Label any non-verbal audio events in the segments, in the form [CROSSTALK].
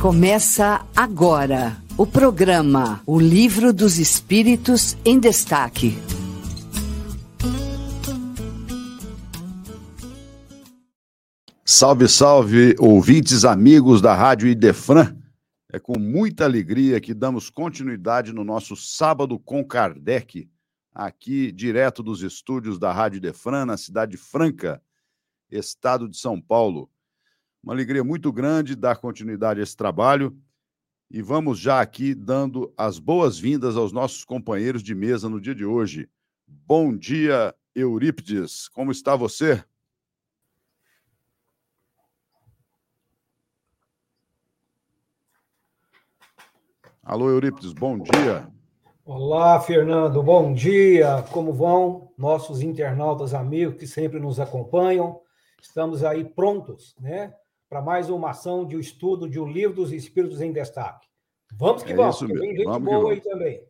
Começa agora o programa O Livro dos Espíritos em Destaque. Salve, salve, ouvintes amigos da Rádio Idefran. É com muita alegria que damos continuidade no nosso Sábado com Kardec, aqui direto dos estúdios da Rádio Idefran, na cidade Franca, estado de São Paulo. Uma alegria muito grande dar continuidade a esse trabalho e vamos já aqui dando as boas-vindas aos nossos companheiros de mesa no dia de hoje. Bom dia, Eurípides. Como está você? Alô, Eurípides, bom dia. Olá, Fernando, bom dia. Como vão nossos internautas amigos que sempre nos acompanham? Estamos aí prontos, né, para mais uma ação de estudo de O Livro dos Espíritos em Destaque. Vamos que é vamos, isso mesmo. tem gente vamos boa aí também.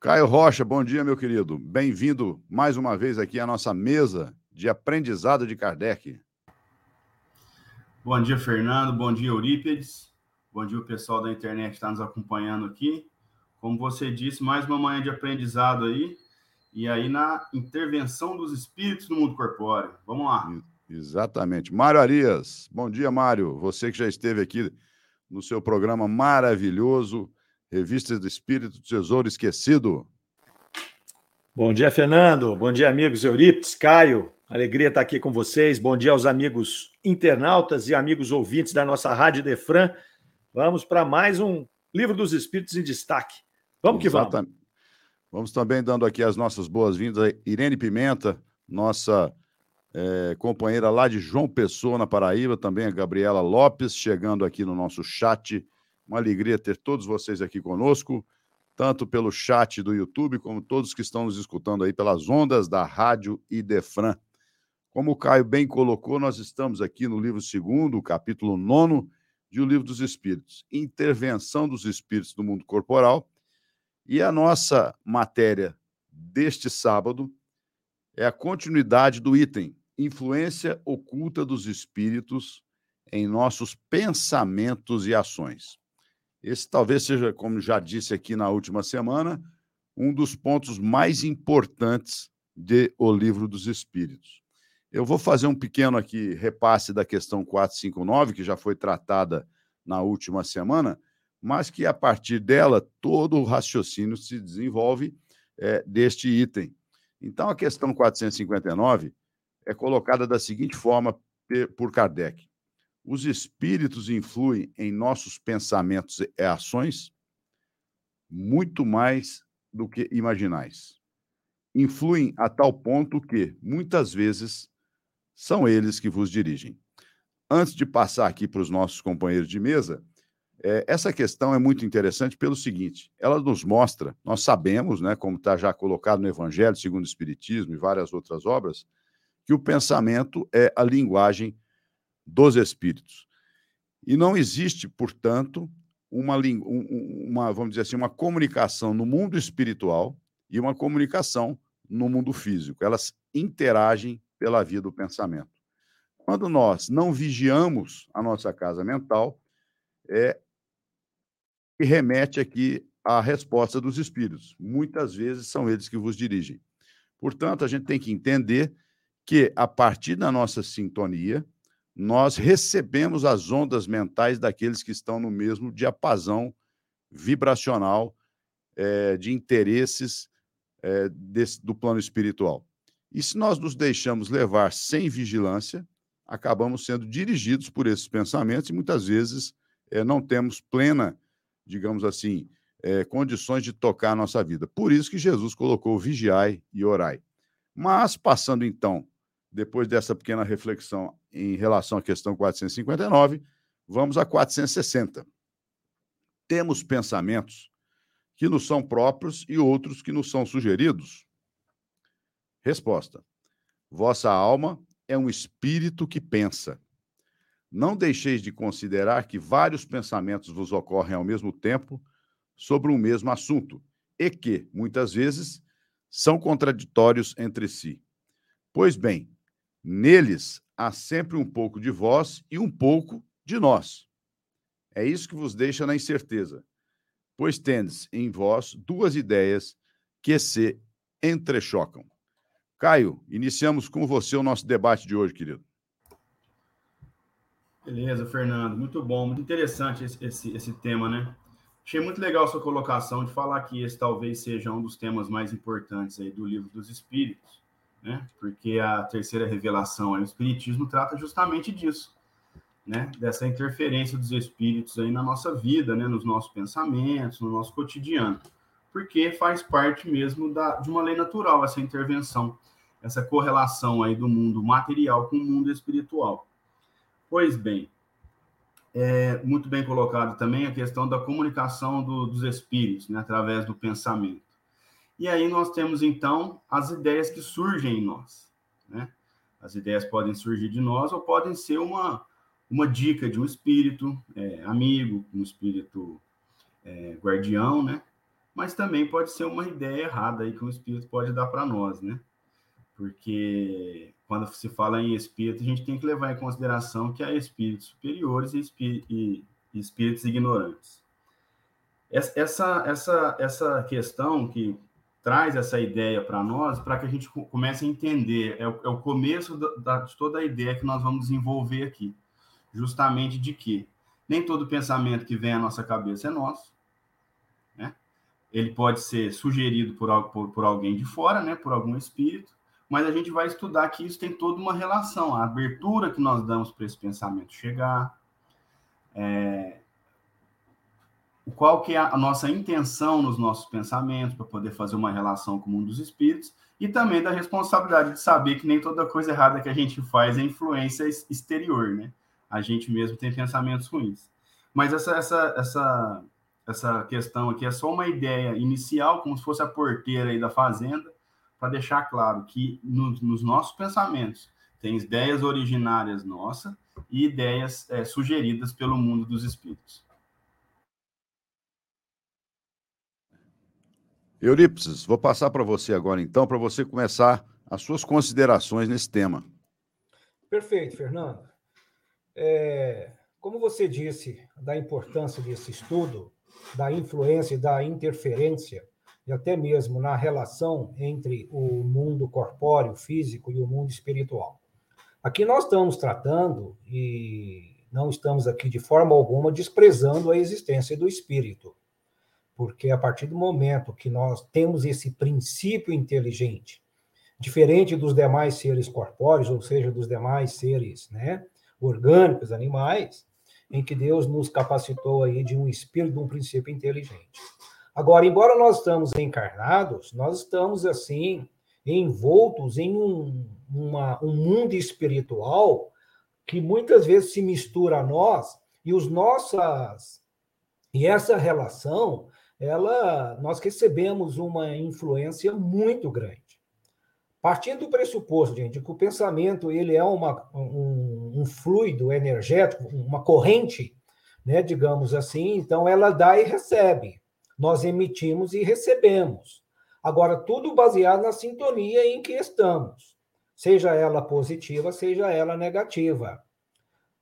Caio Rocha, bom dia, meu querido. Bem-vindo mais uma vez aqui à nossa mesa de aprendizado de Kardec. Bom dia, Fernando. Bom dia, Eurípides. Bom dia, o pessoal da internet que está nos acompanhando aqui. Como você disse, mais uma manhã de aprendizado aí. E aí na intervenção dos espíritos no mundo corpóreo. Vamos lá. Exatamente. Mário Arias. Bom dia, Mário. Você que já esteve aqui no seu programa maravilhoso, Revista do Espírito Tesouro Esquecido. Bom dia, Fernando. Bom dia, amigos Eurípides, Caio. Alegria estar aqui com vocês. Bom dia aos amigos internautas e amigos ouvintes da nossa Rádio Defran. Vamos para mais um Livro dos Espíritos em Destaque. Vamos que Exatamente. vamos. Vamos também dando aqui as nossas boas-vindas a Irene Pimenta, nossa é, companheira lá de João Pessoa, na Paraíba, também a Gabriela Lopes, chegando aqui no nosso chat. Uma alegria ter todos vocês aqui conosco, tanto pelo chat do YouTube, como todos que estão nos escutando aí pelas ondas da Rádio Idefran. Como o Caio bem colocou, nós estamos aqui no livro segundo, capítulo nono, de O Livro dos Espíritos, Intervenção dos Espíritos no Mundo Corporal. E a nossa matéria deste sábado é a continuidade do item Influência Oculta dos Espíritos em Nossos Pensamentos e Ações. Esse talvez seja, como já disse aqui na última semana, um dos pontos mais importantes de O Livro dos Espíritos. Eu vou fazer um pequeno aqui repasse da questão 459, que já foi tratada na última semana, mas que a partir dela todo o raciocínio se desenvolve é, deste item. Então, a questão 459 é colocada da seguinte forma por Kardec: Os espíritos influem em nossos pensamentos e ações muito mais do que imaginais. Influem a tal ponto que, muitas vezes, são eles que vos dirigem. Antes de passar aqui para os nossos companheiros de mesa, é, essa questão é muito interessante pelo seguinte: ela nos mostra, nós sabemos, né, como está já colocado no Evangelho segundo o Espiritismo e várias outras obras, que o pensamento é a linguagem dos espíritos. E não existe, portanto, uma, uma, vamos dizer assim, uma comunicação no mundo espiritual e uma comunicação no mundo físico. Elas interagem pela via do pensamento. Quando nós não vigiamos a nossa casa mental, é que remete aqui à resposta dos espíritos. Muitas vezes são eles que vos dirigem. Portanto, a gente tem que entender que, a partir da nossa sintonia, nós recebemos as ondas mentais daqueles que estão no mesmo diapasão vibracional é, de interesses é, desse, do plano espiritual. E se nós nos deixamos levar sem vigilância, acabamos sendo dirigidos por esses pensamentos e muitas vezes é, não temos plena, digamos assim, condições de tocar a nossa vida. Por isso que Jesus colocou vigiai e orai. Mas, passando então, depois dessa pequena reflexão em relação à questão 459, vamos a 460. Temos pensamentos que nos são próprios e outros que nos são sugeridos? Resposta: Vossa alma é um espírito que pensa. Não deixeis de considerar que vários pensamentos vos ocorrem ao mesmo tempo sobre um mesmo assunto e que, muitas vezes, são contraditórios entre si. Pois bem, neles há sempre um pouco de vós e um pouco de nós. É isso que vos deixa na incerteza, pois tendes em vós duas ideias que se entrechocam. Caio, iniciamos com você o nosso debate de hoje, querido. Beleza, Fernando. Muito bom, muito interessante esse, esse, esse tema, né? Achei muito legal sua colocação de falar que esse talvez seja um dos temas mais importantes aí do livro dos Espíritos, né? Porque a terceira revelação, aí, o Espiritismo trata justamente disso, né? Dessa interferência dos Espíritos aí na nossa vida, né? Nos nossos pensamentos, no nosso cotidiano, porque faz parte mesmo da, de uma lei natural essa intervenção, essa correlação aí do mundo material com o mundo espiritual. Pois bem, é muito bem colocado também a questão da comunicação do, dos espíritos, né, através do pensamento. E aí nós temos, então, as ideias que surgem em nós. Né? As ideias podem surgir de nós ou podem ser uma, uma dica de um espírito é, amigo, um espírito é, guardião, né? Mas também pode ser uma ideia errada aí que um espírito pode dar para nós, né? Porque quando se fala em espírito, a gente tem que levar em consideração que há espíritos superiores e, espí e, espíritos ignorantes. Essa, essa, essa questão que traz essa ideia para nós, para que a gente comece a entender, é o, é o começo da, de toda a ideia que nós vamos desenvolver aqui, justamente de que nem todo pensamento que vem à nossa cabeça é nosso, né? Ele pode ser sugerido por, por, por alguém de fora, né? Por algum espírito, mas a gente vai estudar que isso tem toda uma relação, a abertura que nós damos para esse pensamento chegar, é, qual que é a nossa intenção nos nossos pensamentos para poder fazer uma relação com o mundo dos espíritos e também da responsabilidade de saber que nem toda coisa errada que a gente faz é influência exterior, né? A gente mesmo tem pensamentos ruins. Mas essa, essa, essa, essa questão aqui é só uma ideia inicial, como se fosse a porteira aí da fazenda, para deixar claro que no, nos nossos pensamentos tem ideias originárias nossas e ideias é, sugeridas pelo mundo dos espíritos. Eurípides, vou passar para você agora então, para você começar as suas considerações nesse tema. Perfeito, Fernando. É, como você disse, da importância desse estudo, da influência e da interferência e até mesmo na relação entre o mundo corpóreo, físico e o mundo espiritual. Aqui nós estamos tratando, e não estamos aqui de forma alguma desprezando a existência do espírito, porque a partir do momento que nós temos esse princípio inteligente, diferente dos demais seres corpóreos, ou seja, dos demais seres né, orgânicos, animais, em que Deus nos capacitou aí de um espírito, de um princípio inteligente. Agora, embora nós estamos encarnados, nós estamos assim envoltos em um, uma, um mundo espiritual que muitas vezes se mistura a nós e os nossas e essa relação, ela nós recebemos uma influência muito grande. Partindo do pressuposto, gente, que o pensamento ele é uma, um, um fluido energético, uma corrente, né, digamos assim, então ela dá e recebe. Nós emitimos e recebemos. Agora, tudo baseado na sintonia em que estamos, seja ela positiva, seja ela negativa.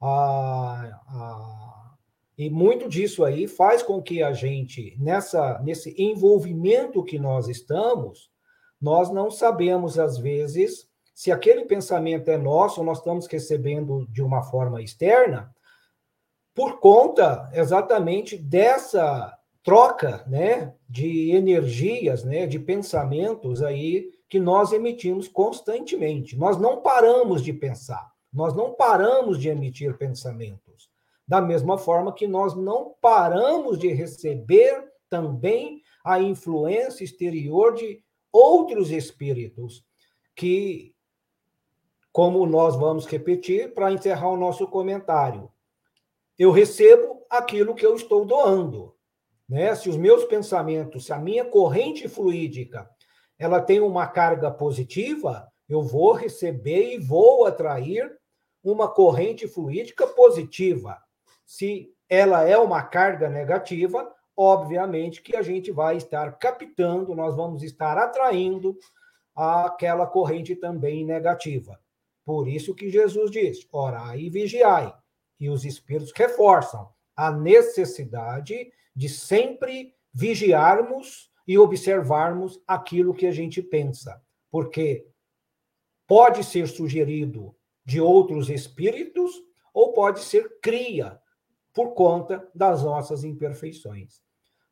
Ah, ah, e muito disso aí faz com que a gente, nessa, nesse envolvimento que nós estamos, nós não sabemos, às vezes, se aquele pensamento é nosso, ou nós estamos recebendo de uma forma externa, por conta exatamente dessa troca, né, de energias, né, de pensamentos aí que nós emitimos constantemente. Nós não paramos de pensar, nós não paramos de emitir pensamentos. Da mesma forma que nós não paramos de receber também a influência exterior de outros espíritos que como nós vamos repetir para encerrar o nosso comentário. Eu recebo aquilo que eu estou doando. Né? Se os meus pensamentos, se a minha corrente fluídica, ela tem uma carga positiva, eu vou receber e vou atrair uma corrente fluídica positiva. Se ela é uma carga negativa, obviamente que a gente vai estar captando, nós vamos estar atraindo aquela corrente também negativa. Por isso que Jesus diz: orai e vigiai. E os espíritos reforçam: a necessidade de sempre vigiarmos e observarmos aquilo que a gente pensa, porque pode ser sugerido de outros espíritos ou pode ser cria por conta das nossas imperfeições.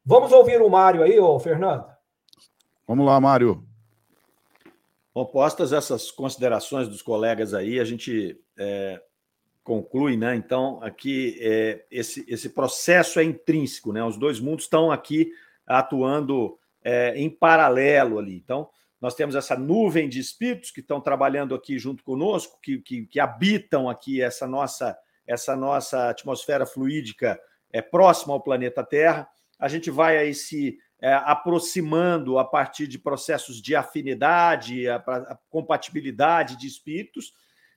Vamos ouvir o Mário aí, ô Fernando? Vamos lá, Mário. Bom, postas essas considerações dos colegas aí, a gente é, conclui, né? Então, aqui é, esse, esse processo é intrínseco, né? Os dois mundos estão aqui atuando é, em paralelo ali. Então, nós temos essa nuvem de espíritos que estão trabalhando aqui junto conosco, que, que, que habitam aqui essa nossa, essa nossa atmosfera fluídica é, próxima ao planeta Terra. A gente vai aí se é, aproximando a partir de processos de afinidade, a, a compatibilidade de espíritos.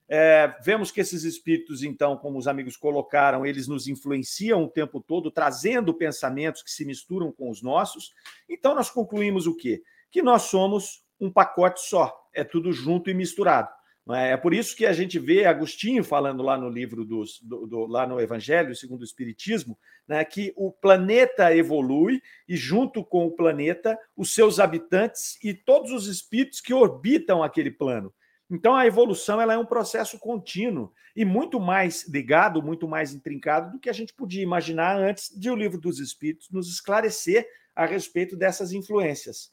É, vemos que esses espíritos, então, como os amigos colocaram, eles nos influenciam o tempo todo, trazendo pensamentos que se misturam com os nossos. Então, nós concluímos o quê? Que nós somos um pacote só, é tudo junto e misturado. É? é por isso que a gente vê Agostinho falando lá no livro dos, do, do, lá no Evangelho, segundo o Espiritismo, né, que o planeta evolui e, junto com o planeta, os seus habitantes e todos os espíritos que orbitam aquele plano. Então, a evolução ela é um processo contínuo e muito mais ligado, muito mais intrincado do que a gente podia imaginar antes de o livro dos Espíritos nos esclarecer a respeito dessas influências.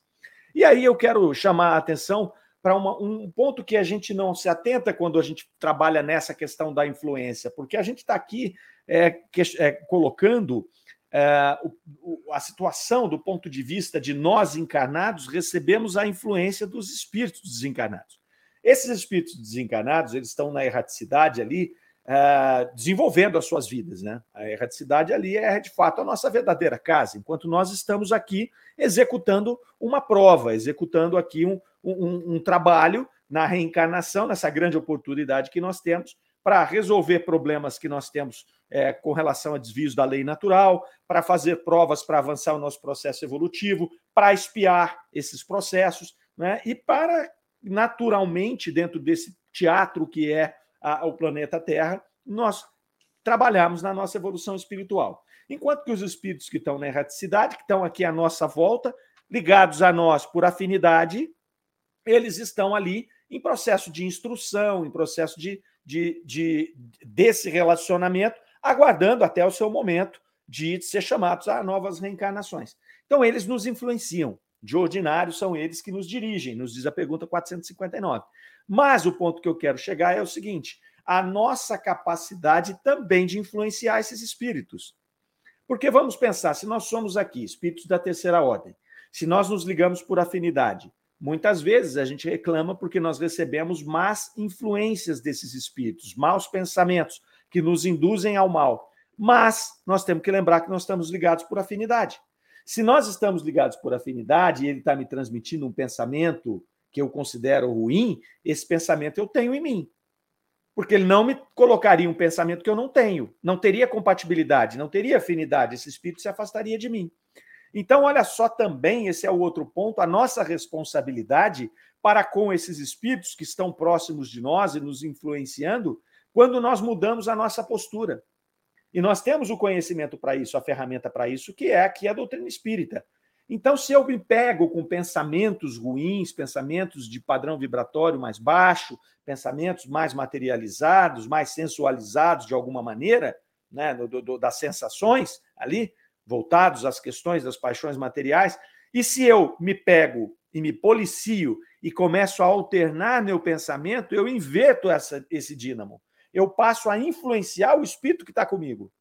E aí eu quero chamar a atenção para um ponto que a gente não se atenta quando a gente trabalha nessa questão da influência, porque a gente está aqui é, que, é, colocando é, o, a situação do ponto de vista de nós encarnados, recebemos a influência dos espíritos desencarnados. Esses espíritos desencarnados, eles estão na erraticidade ali, uh, desenvolvendo as suas vidas. Né? A erraticidade ali é, de fato, a nossa verdadeira casa, enquanto nós estamos aqui executando uma prova, executando aqui um, um, um trabalho na reencarnação, nessa grande oportunidade que nós temos para resolver problemas que nós temos é, com relação a desvios da lei natural, para fazer provas para avançar o nosso processo evolutivo, para espiar esses processos, né? e para naturalmente, dentro desse teatro que é a, o planeta Terra, nós trabalhamos na nossa evolução espiritual. Enquanto que os espíritos que estão na erraticidade, que estão aqui à nossa volta, ligados a nós por afinidade, eles estão ali em processo de instrução, em processo de, de, de desse relacionamento, aguardando até o seu momento de ser chamados a novas reencarnações. Então, eles nos influenciam de ordinário são eles que nos dirigem, nos diz a pergunta 459. Mas o ponto que eu quero chegar é o seguinte: a nossa capacidade também de influenciar esses espíritos. Porque vamos pensar, se nós somos aqui espíritos da terceira ordem, se nós nos ligamos por afinidade, muitas vezes a gente reclama porque nós recebemos más influências desses espíritos, maus pensamentos que nos induzem ao mal. Mas nós temos que lembrar que nós estamos ligados por afinidade. Se nós estamos ligados por afinidade e ele está me transmitindo um pensamento que eu considero ruim, esse pensamento eu tenho em mim. Porque ele não me colocaria um pensamento que eu não tenho, não teria compatibilidade, não teria afinidade, esse espírito se afastaria de mim. Então, olha só também, esse é o outro ponto, a nossa responsabilidade para com esses espíritos que estão próximos de nós e nos influenciando, quando nós mudamos a nossa postura. E nós temos o conhecimento para isso, a ferramenta para isso, que é aqui a doutrina espírita. Então, se eu me pego com pensamentos ruins, pensamentos de padrão vibratório mais baixo, pensamentos mais materializados, mais sensualizados de alguma maneira, né, do, do, das sensações ali, voltados às questões das paixões materiais, e se eu me pego e me policio e começo a alternar meu pensamento, eu inverto essa, esse dínamo eu passo a influenciar o espírito que está comigo.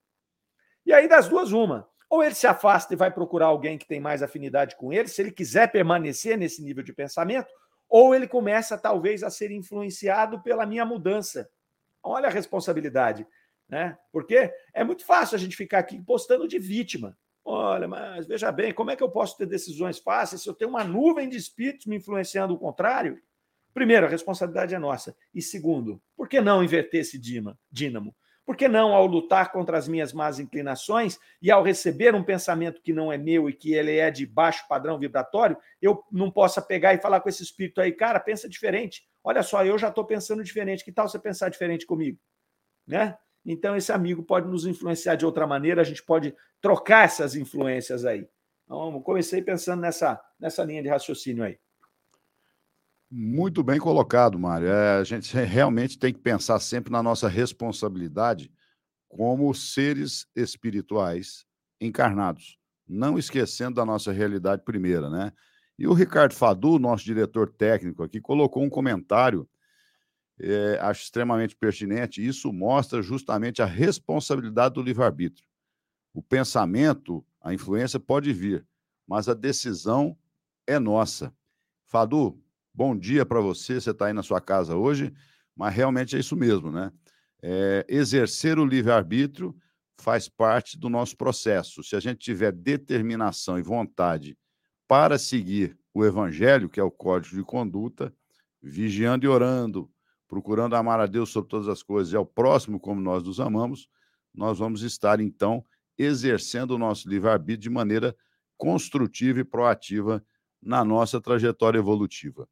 E aí, das duas, uma. Ou ele se afasta e vai procurar alguém que tem mais afinidade com ele, se ele quiser permanecer nesse nível de pensamento, ou ele começa, talvez, a ser influenciado pela minha mudança. Olha a responsabilidade. Né? Porque é muito fácil a gente ficar aqui postando de vítima. Olha, mas veja bem, como é que eu posso ter decisões fáceis se eu tenho uma nuvem de espíritos me influenciando o contrário? Primeiro, a responsabilidade é nossa. E segundo, por que não inverter esse dínamo? Por que não, ao lutar contra as minhas más inclinações e ao receber um pensamento que não é meu e que ele é de baixo padrão vibratório, eu não possa pegar e falar com esse espírito aí, cara, pensa diferente. Olha só, eu já estou pensando diferente. Que tal você pensar diferente comigo? Né? então esse amigo pode nos influenciar de outra maneira, a gente pode trocar essas influências aí. Então, comecei pensando nessa, nessa linha de raciocínio aí. Muito bem colocado, Mário. É, a gente [LAUGHS] realmente tem que pensar sempre na nossa responsabilidade como seres espirituais encarnados, não esquecendo da nossa realidade primeira, né? E o Ricardo Fadu, nosso diretor técnico aqui, colocou um comentário, é, acho extremamente pertinente. Isso mostra justamente a responsabilidade do livre-arbítrio. O pensamento, a influência pode vir, mas a decisão é nossa. Fadu, bom dia para você. Você está aí na sua casa hoje, mas realmente é isso mesmo, né? É, exercer o livre-arbítrio faz parte do nosso processo. Se a gente tiver determinação e vontade para seguir o evangelho, que é o código de conduta, vigiando e orando, procurando amar a Deus sobre todas as coisas e ao próximo como nós nos amamos, nós vamos estar então exercendo o nosso livre-arbítrio de maneira construtiva e proativa na nossa trajetória evolutiva.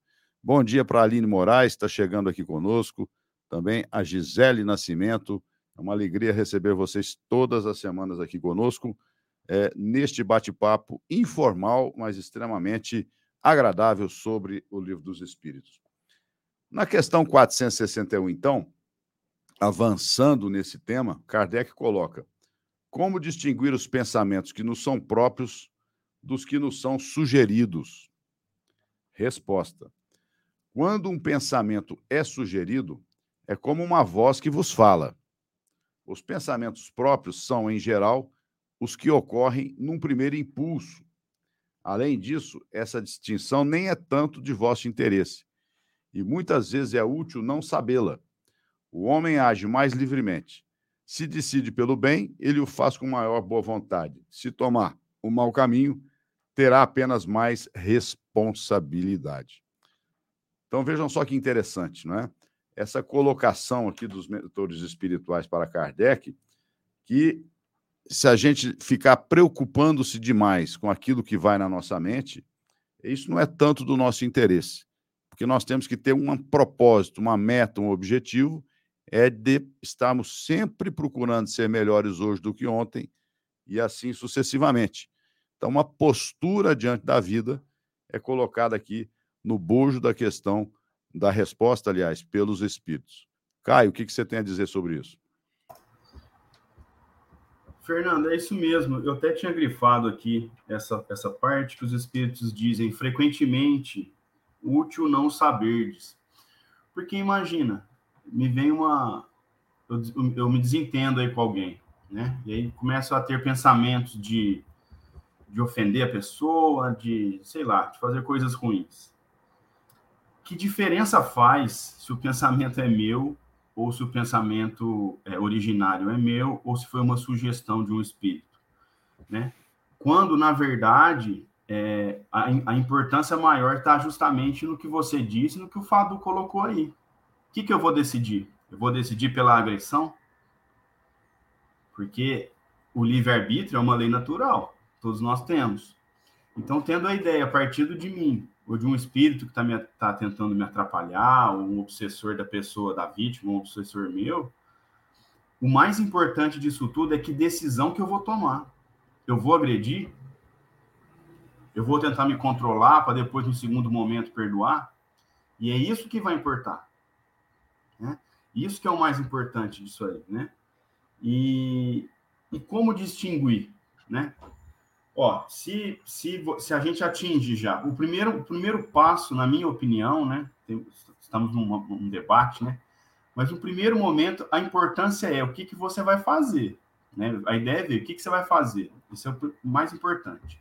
Bom dia para a Aline Moraes, está chegando aqui conosco. Também a Gisele Nascimento. É uma alegria receber vocês todas as semanas aqui conosco, é, neste bate-papo informal, mas extremamente agradável sobre o Livro dos Espíritos. Na questão 461, então, avançando nesse tema, Kardec coloca: como distinguir os pensamentos que nos são próprios dos que nos são sugeridos? Resposta: quando um pensamento é sugerido, é como uma voz que vos fala. Os pensamentos próprios são, em geral, os que ocorrem num primeiro impulso. Além disso, essa distinção nem é tanto de vosso interesse, e muitas vezes é útil não sabê-la. O homem age mais livremente. Se decide pelo bem, ele o faz com maior boa vontade. Se tomar o mau caminho, terá apenas mais responsabilidade. Então vejam só que interessante, não é? Essa colocação aqui dos mentores espirituais para Kardec, que se a gente ficar preocupando-se demais com aquilo que vai na nossa mente, isso não é tanto do nosso interesse, porque nós temos que ter um propósito, uma meta, um objetivo, é de estarmos sempre procurando ser melhores hoje do que ontem e assim sucessivamente. Então, uma postura diante da vida é colocada aqui no bojo da questão, da resposta, aliás, pelos espíritos. Caio, o que, você tem a dizer sobre isso? Fernando, é isso mesmo. Eu até tinha grifado aqui essa, essa parte que os espíritos dizem frequentemente útil não saberdes. Porque imagina, me vem uma. Eu, eu me desentendo aí com alguém, né? E aí começo a ter pensamentos de, de ofender a pessoa, de, sei lá, de fazer coisas ruins que diferença faz se o pensamento é meu ou se o pensamento é, originário é meu ou se foi uma sugestão de um espírito, né? Quando na verdade é, a, a, importância maior está justamente no que você disse, no que o Fado colocou aí. O que, que eu vou decidir? Eu vou decidir pela agressão? Porque o livre-arbítrio é uma lei natural, todos nós temos. Então, tendo a ideia a partir de mim ou de um espírito que está tá tentando me atrapalhar, ou um obsessor da pessoa, da vítima, um obsessor meu, o mais importante disso tudo é que decisão que eu vou tomar. Eu vou agredir? Eu vou tentar me controlar para depois, no segundo momento, perdoar? E é isso que vai importar. Né? Isso que é o mais importante disso aí, né? E, e como distinguir, né? Ó, se, se, se a gente atinge já o primeiro, o primeiro passo, na minha opinião, né? Tem, estamos num, num, debate, né? Mas no primeiro momento, a importância é o que, que você vai fazer. Né? A ideia é ver o que, que você vai fazer. Isso é o mais importante.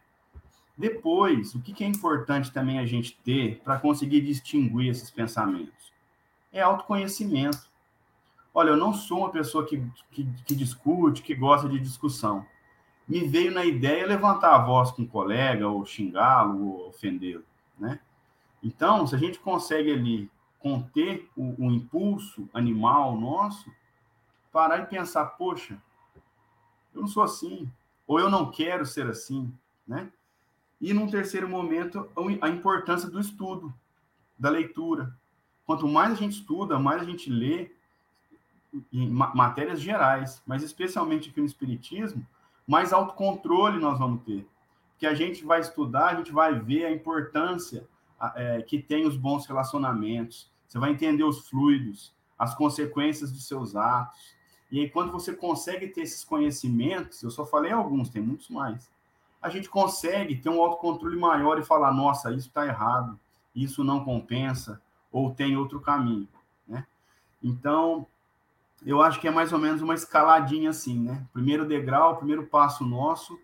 Depois, o que, que é importante também a gente ter para conseguir distinguir esses pensamentos? É autoconhecimento. Olha, eu não sou uma pessoa que, que, que discute, que gosta de discussão me veio na ideia levantar a voz com um colega, ou xingá-lo, ou ofendê-lo, né? Então, se a gente consegue ali conter o, o, impulso animal nosso, parar e pensar, poxa, eu não sou assim, ou eu não quero ser assim, né? E num terceiro momento, a importância do estudo, da leitura. Quanto mais a gente estuda, mais a gente lê, em matérias gerais, mas especialmente aqui no Espiritismo, mais autocontrole nós vamos ter. Que a gente vai estudar, a gente vai ver a importância é, que tem os bons relacionamentos, você vai entender os fluidos, as consequências dos seus atos. E aí, quando você consegue ter esses conhecimentos, eu só falei alguns, tem muitos mais, a gente consegue ter um autocontrole maior e falar: nossa, isso está errado, isso não compensa, ou tem outro caminho. Né? Então, eu acho que é mais ou menos uma escaladinha assim, né? Primeiro degrau, primeiro passo nosso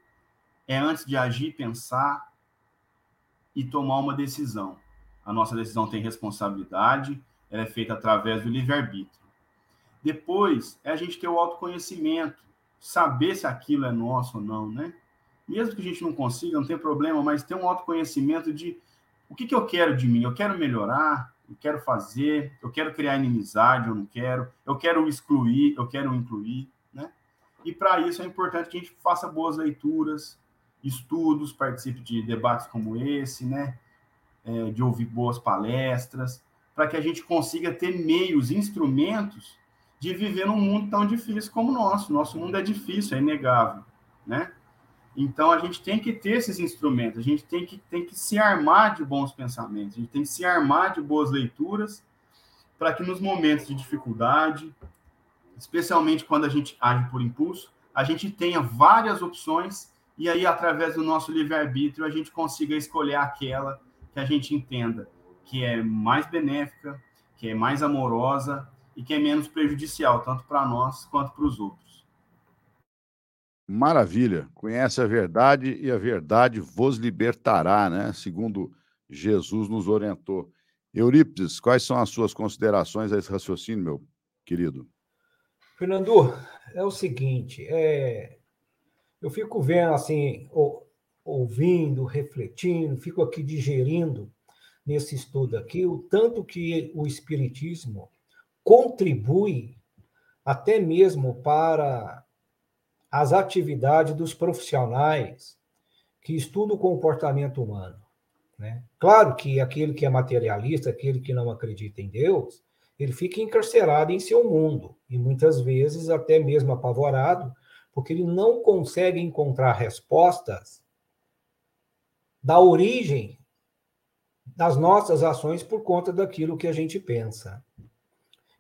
é antes de agir, pensar e tomar uma decisão. A nossa decisão tem responsabilidade, ela é feita através do livre-arbítrio. Depois é a gente ter o autoconhecimento, saber se aquilo é nosso ou não, né? Mesmo que a gente não consiga, não tem problema, mas ter um autoconhecimento de o que, que eu quero de mim. Eu quero melhorar, eu quero fazer, eu quero criar inimizade, eu não quero, eu quero excluir, eu quero incluir, né? E para isso é importante que a gente faça boas leituras, estudos, participe de debates como esse, né? É, de ouvir boas palestras, para que a gente consiga ter meios, instrumentos de viver num mundo tão difícil como o nosso. Nosso mundo é difícil, é inegável, né? Então a gente tem que ter esses instrumentos, a gente tem que, tem que se armar de bons pensamentos, a gente tem que se armar de boas leituras, para que nos momentos de dificuldade, especialmente quando a gente age por impulso, a gente tenha várias opções e aí, através do nosso livre-arbítrio, a gente consiga escolher aquela que a gente entenda que é mais benéfica, que é mais amorosa e que é menos prejudicial, tanto para nós quanto para os outros. Maravilha. Conhece a verdade e a verdade vos libertará, né? Segundo Jesus nos orientou. Eurípides, quais são as suas considerações a esse raciocínio, meu querido? Fernando, é o seguinte, é... eu fico vendo assim, ouvindo, refletindo, fico aqui digerindo nesse estudo aqui o tanto que o Espiritismo contribui até mesmo para as atividades dos profissionais que estudam o comportamento humano. Né? Claro que aquele que é materialista, aquele que não acredita em Deus, ele fica encarcerado em seu mundo e muitas vezes até mesmo apavorado, porque ele não consegue encontrar respostas da origem das nossas ações por conta daquilo que a gente pensa.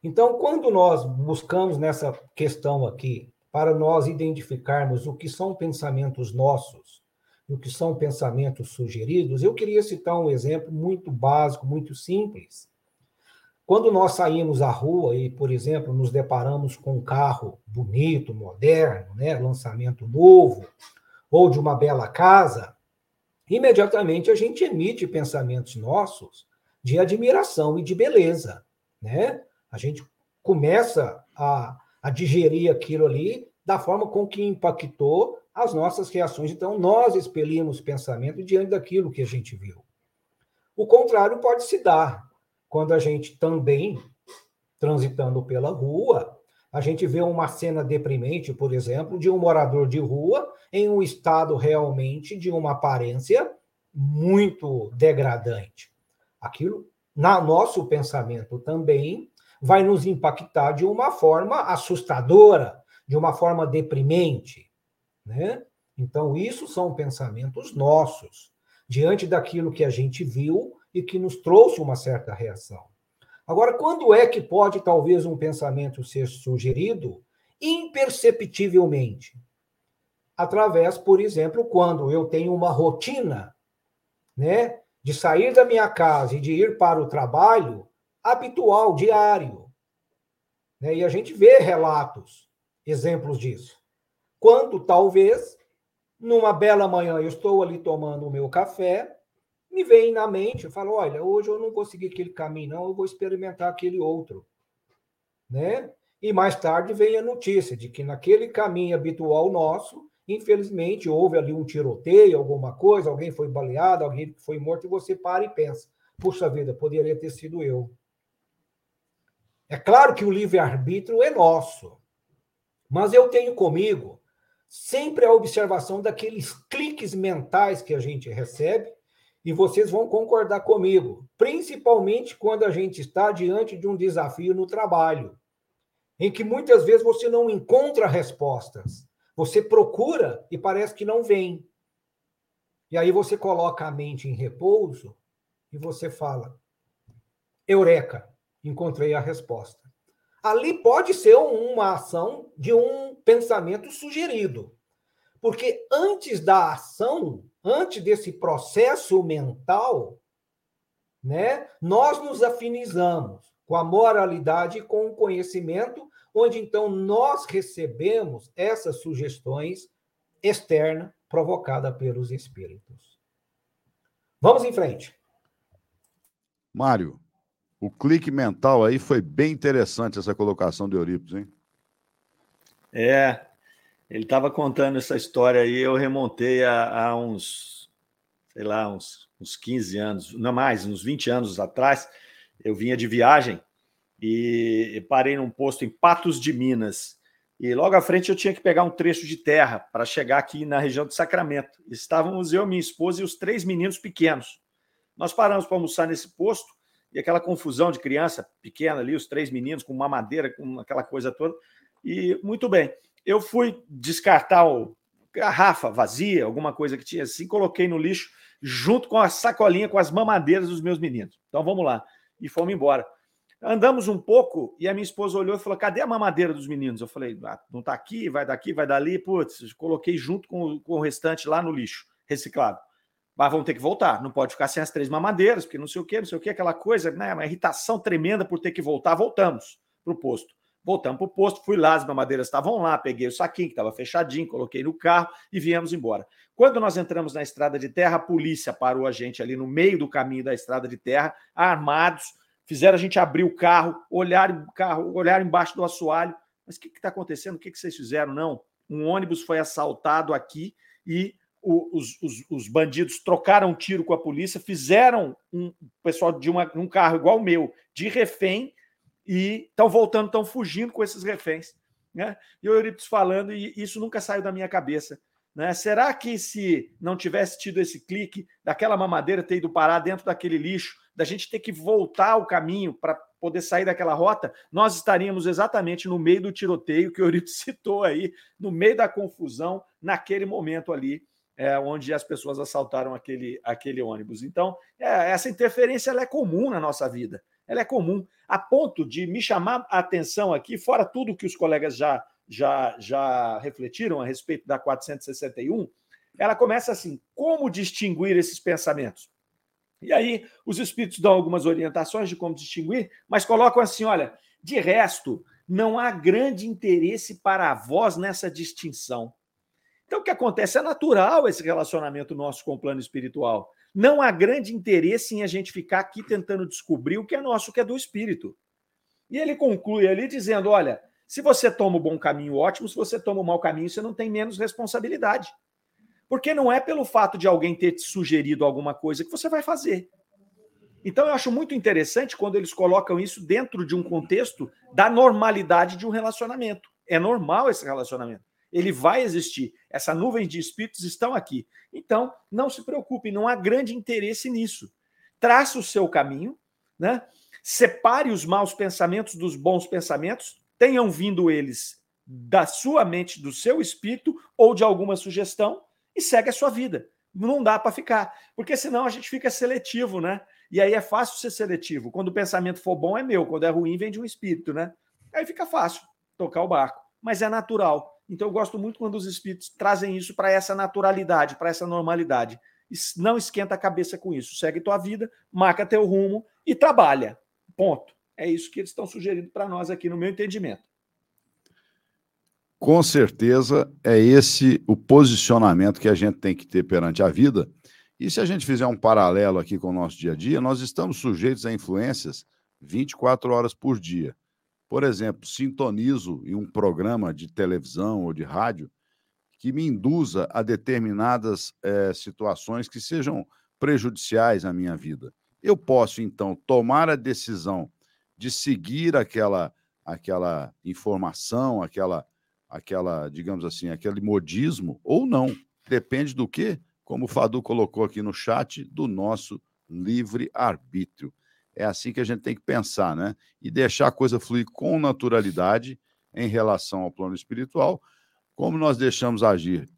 Então, quando nós buscamos nessa questão aqui para nós identificarmos o que são pensamentos nossos e o que são pensamentos sugeridos, eu queria citar um exemplo muito básico, muito simples. Quando nós saímos à rua e, por exemplo, nos deparamos com um carro bonito, moderno, né, lançamento novo, ou de uma bela casa, imediatamente a gente emite pensamentos nossos de admiração e de beleza, né? A gente começa a a digerir aquilo ali da forma com que impactou as nossas reações. Então, nós expelimos pensamento diante daquilo que a gente viu. O contrário pode se dar quando a gente também, transitando pela rua, a gente vê uma cena deprimente, por exemplo, de um morador de rua em um estado realmente de uma aparência muito degradante. Aquilo, na nosso pensamento também, vai nos impactar de uma forma assustadora, de uma forma deprimente, né? Então, isso são pensamentos nossos, diante daquilo que a gente viu e que nos trouxe uma certa reação. Agora, quando é que pode talvez um pensamento ser sugerido imperceptivelmente? Através, por exemplo, quando eu tenho uma rotina, né, de sair da minha casa e de ir para o trabalho habitual, diário. Né? E a gente vê relatos, exemplos disso. Quando talvez, numa bela manhã, eu estou ali tomando o meu café, me vem na mente, eu falo, olha, hoje eu não consegui aquele caminho, não, eu vou experimentar aquele outro. Né? E mais tarde vem a notícia de que naquele caminho habitual nosso, infelizmente, houve ali um tiroteio, alguma coisa, alguém foi baleado, alguém foi morto, e você para e pensa, puxa vida, poderia ter sido eu. É claro que o livre-arbítrio é nosso, mas eu tenho comigo sempre a observação daqueles cliques mentais que a gente recebe, e vocês vão concordar comigo, principalmente quando a gente está diante de um desafio no trabalho. em que muitas vezes você não encontra respostas. Você procura e parece que não vem. E aí você coloca a mente em repouso e você fala: Eureka, encontrei a resposta. Ali pode ser uma ação de um pensamento sugerido. Porque antes da ação, antes desse processo mental, né, nós nos afinizamos com a moralidade e com o conhecimento, onde então nós recebemos essas sugestões externas provocadas pelos espíritos. Vamos em frente. Mário, o clique mental aí foi bem interessante essa colocação do Eurípides, hein? É, ele estava contando essa história aí, eu remontei a, a, uns, sei lá, uns, uns 15 anos, não mais, uns 20 anos atrás. Eu vinha de viagem e parei num posto em Patos de Minas. E logo à frente eu tinha que pegar um trecho de terra para chegar aqui na região de Sacramento. Estávamos eu, minha esposa e os três meninos pequenos. Nós paramos para almoçar nesse posto e aquela confusão de criança pequena ali, os três meninos com uma madeira, com aquela coisa toda. E muito bem eu fui descartar o garrafa vazia, alguma coisa que tinha assim, coloquei no lixo junto com a sacolinha com as mamadeiras dos meus meninos. Então vamos lá. E fomos embora. Andamos um pouco e a minha esposa olhou e falou: cadê a mamadeira dos meninos? Eu falei: ah, não está aqui, vai daqui, vai dali. Putz, coloquei junto com, com o restante lá no lixo, reciclado. Mas vamos ter que voltar, não pode ficar sem as três mamadeiras, porque não sei o que, não sei o que, aquela coisa, né? Uma irritação tremenda por ter que voltar. Voltamos para o posto. Voltamos para o posto, fui lá, as mamadeiras estavam lá, peguei o saquinho que estava fechadinho, coloquei no carro e viemos embora. Quando nós entramos na estrada de terra, a polícia parou a gente ali no meio do caminho da estrada de terra, armados, fizeram a gente abrir o carro, olhar o carro, olhar embaixo do assoalho. Mas o que está acontecendo? O que, que vocês fizeram? Não. Um ônibus foi assaltado aqui e os, os, os, bandidos trocaram tiro com a polícia, fizeram um pessoal de uma, um carro igual o meu de refém e estão voltando, estão fugindo com esses reféns. Né? E o Eurípides falando, e isso nunca saiu da minha cabeça. Né? Será que se não tivesse tido esse clique, daquela mamadeira ter ido parar dentro daquele lixo, da gente ter que voltar o caminho para poder sair daquela rota, nós estaríamos exatamente no meio do tiroteio que o Eurípides [LAUGHS] citou aí, no meio da confusão, naquele momento ali, é, onde as pessoas assaltaram aquele, aquele ônibus. Então, é, essa interferência é comum na nossa vida ela é comum, a ponto de me chamar a atenção aqui, fora tudo que os colegas já, já, já refletiram a respeito da 461, ela começa assim: como distinguir esses pensamentos? E aí, os espíritos dão algumas orientações de como distinguir, mas colocam assim: olha, de resto, não há grande interesse para vós nessa distinção. Então, o que acontece? É natural esse relacionamento nosso com o plano espiritual. Não há grande interesse em a gente ficar aqui tentando descobrir o que é nosso, o que é do espírito. E ele conclui ali dizendo: olha, se você toma o bom caminho, ótimo, se você toma o mau caminho, você não tem menos responsabilidade. Porque não é pelo fato de alguém ter te sugerido alguma coisa que você vai fazer. Então eu acho muito interessante quando eles colocam isso dentro de um contexto da normalidade de um relacionamento. É normal esse relacionamento ele vai existir. Essa nuvem de espíritos estão aqui. Então, não se preocupe, não há grande interesse nisso. Traça o seu caminho, né? separe os maus pensamentos dos bons pensamentos, tenham vindo eles da sua mente, do seu espírito ou de alguma sugestão e segue a sua vida. Não dá para ficar, porque senão a gente fica seletivo, né? E aí é fácil ser seletivo. Quando o pensamento for bom, é meu. Quando é ruim, vem de um espírito, né? Aí fica fácil tocar o barco. Mas é natural. Então, eu gosto muito quando os espíritos trazem isso para essa naturalidade, para essa normalidade. Não esquenta a cabeça com isso. Segue tua vida, marca teu rumo e trabalha. Ponto. É isso que eles estão sugerindo para nós aqui, no meu entendimento. Com certeza é esse o posicionamento que a gente tem que ter perante a vida. E se a gente fizer um paralelo aqui com o nosso dia a dia, nós estamos sujeitos a influências 24 horas por dia. Por exemplo, sintonizo em um programa de televisão ou de rádio que me induza a determinadas é, situações que sejam prejudiciais à minha vida. Eu posso, então, tomar a decisão de seguir aquela, aquela informação, aquela, aquela, digamos assim, aquele modismo, ou não. Depende do que, como o Fadu colocou aqui no chat, do nosso livre arbítrio. É assim que a gente tem que pensar, né? E deixar a coisa fluir com naturalidade em relação ao plano espiritual, como nós deixamos agir,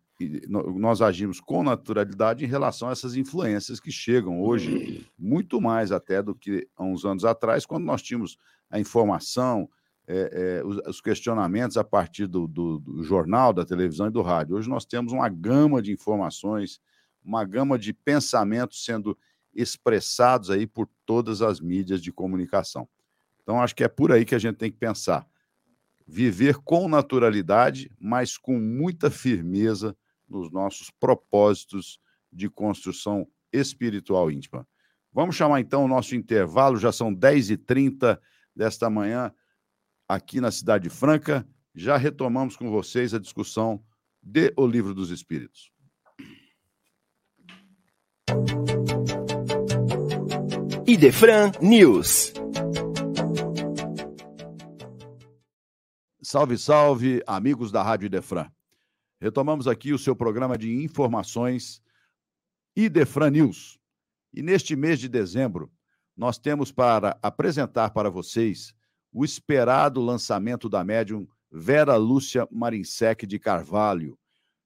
nós agimos com naturalidade em relação a essas influências que chegam hoje, muito mais até do que há uns anos atrás, quando nós tínhamos a informação, é, é, os, os, questionamentos a partir do, do, do, jornal, da televisão e do rádio. Hoje nós temos uma gama de informações, uma gama de pensamentos sendo expressados aí por todas as mídias de comunicação. Então, acho que é por aí que a gente tem que pensar. Viver com naturalidade, mas com muita firmeza nos nossos propósitos de construção espiritual íntima. Vamos chamar então o nosso intervalo, já são 10h30 desta manhã aqui na Cidade Franca. Já retomamos com vocês a discussão de O Livro dos Espíritos. Idefran News. Salve, salve, amigos da Rádio Idefran. Retomamos aqui o seu programa de informações Idefran News. E neste mês de dezembro, nós temos para apresentar para vocês o esperado lançamento da médium Vera Lúcia Marinsec de Carvalho,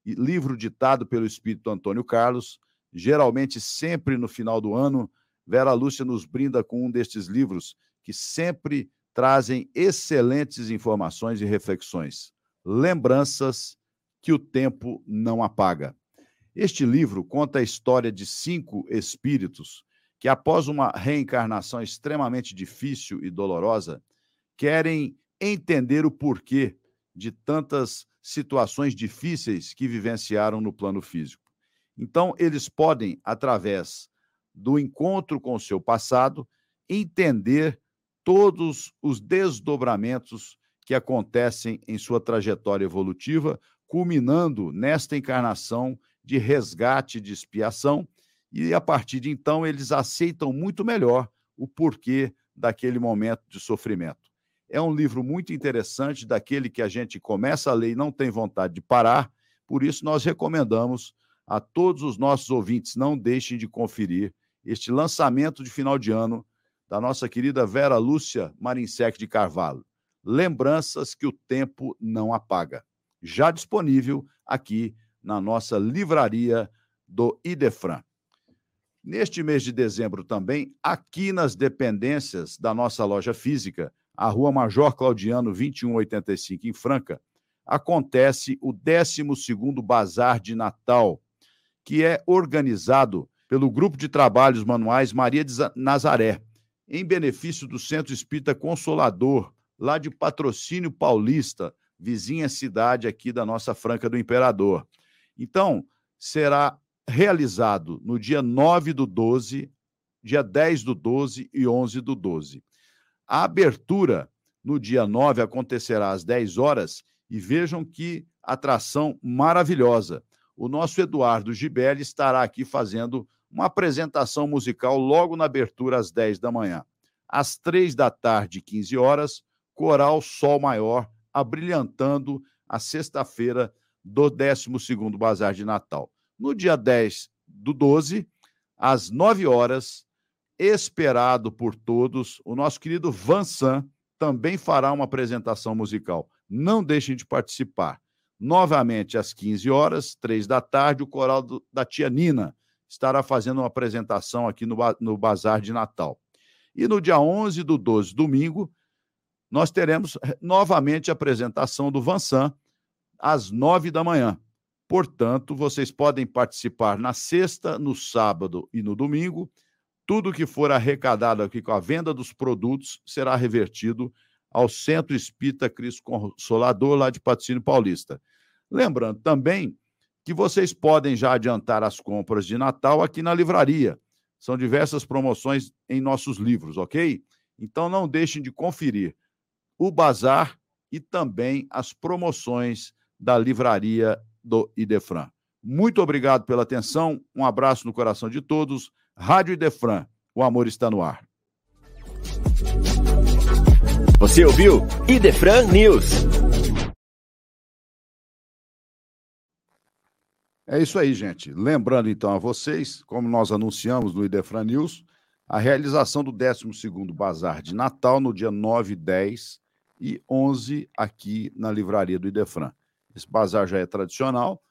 livro ditado pelo espírito Antônio Carlos. Geralmente, sempre no final do ano, Vera Lúcia nos brinda com um destes livros que sempre trazem excelentes informações e reflexões. Lembranças que o tempo não apaga. Este livro conta a história de cinco espíritos que, após uma reencarnação extremamente difícil e dolorosa, querem entender o porquê de tantas situações difíceis que vivenciaram no plano físico. Então, eles podem, através do encontro com o seu passado, entender todos os desdobramentos que acontecem em sua trajetória evolutiva, culminando nesta encarnação de resgate de expiação, e a partir de então eles aceitam muito melhor o porquê daquele momento de sofrimento. É um livro muito interessante, daquele que a gente começa a ler e não tem vontade de parar, por isso nós recomendamos a todos os nossos ouvintes, não deixem de conferir este lançamento de final de ano da nossa querida Vera Lúcia Marinsec de Carvalho. Lembranças que o tempo não apaga. Já disponível aqui na nossa livraria do Idefran. Neste mês de dezembro também, aqui nas dependências da nossa loja física, a Rua Major Claudiano 2185 em Franca, acontece o 12º Bazar de Natal, que é organizado pelo Grupo de Trabalhos Manuais Maria de Nazaré, em benefício do Centro Espírita Consolador, lá de Patrocínio Paulista, vizinha cidade aqui da nossa Franca do Imperador. Então, será realizado no dia 9 do 12, dia 10 do 12 e 11 do 12. A abertura no dia 9 acontecerá às 10 horas e vejam que atração maravilhosa. O nosso Eduardo Gibelli estará aqui fazendo uma apresentação musical logo na abertura às 10 da manhã. Às 3 da tarde, 15 horas, Coral Sol Maior, abrilhantando a sexta-feira do 12º Bazar de Natal. No dia 10 do 12, às 9 horas, esperado por todos, o nosso querido Vansan também fará uma apresentação musical. Não deixem de participar. Novamente, às 15 horas, 3 da tarde, o coral do, da tia Nina estará fazendo uma apresentação aqui no, no Bazar de Natal. E no dia 11 do 12, domingo, nós teremos eh, novamente a apresentação do Vansan, às 9 da manhã. Portanto, vocês podem participar na sexta, no sábado e no domingo tudo que for arrecadado aqui com a venda dos produtos será revertido ao Centro Espírita Cristo Consolador, lá de Patrocínio Paulista. Lembrando também que vocês podem já adiantar as compras de Natal aqui na livraria. São diversas promoções em nossos livros, ok? Então não deixem de conferir o bazar e também as promoções da livraria do Idefran. Muito obrigado pela atenção, um abraço no coração de todos. Rádio Idefran, o amor está no ar. Você ouviu Idefran News. É isso aí, gente. Lembrando então a vocês, como nós anunciamos no Idefran News, a realização do 12º Bazar de Natal no dia 9 e 10 e 11 aqui na livraria do Idefran. Esse bazar já é tradicional,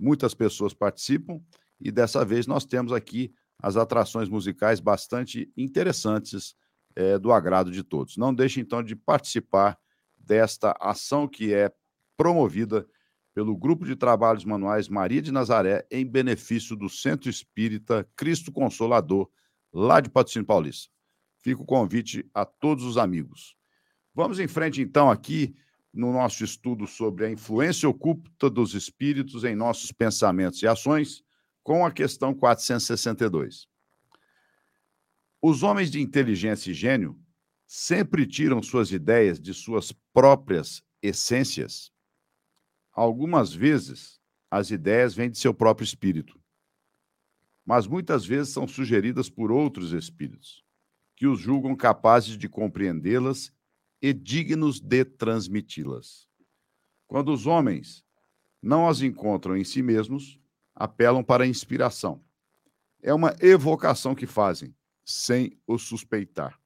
muitas pessoas participam e dessa vez nós temos aqui as atrações musicais bastante interessantes é, do agrado de todos. Não deixe então de participar desta ação que é promovida pelo Grupo de Trabalhos Manuais Maria de Nazaré em benefício do Centro Espírita Cristo Consolador, lá de Patrocínio Paulista. Fica o convite a todos os amigos. Vamos em frente, então, aqui no nosso estudo sobre a influência oculta dos espíritos em nossos pensamentos e ações, com a questão 462. Os homens de inteligência e gênio sempre tiram suas ideias de suas próprias essências. Algumas vezes, as ideias vêm de seu próprio espírito, mas muitas vezes são sugeridas por outros espíritos, que os julgam capazes de compreendê-las e dignos de transmiti-las. Quando os homens não as encontram em si mesmos, apelam para a inspiração. É uma evocação que fazem, sem o suspeitar.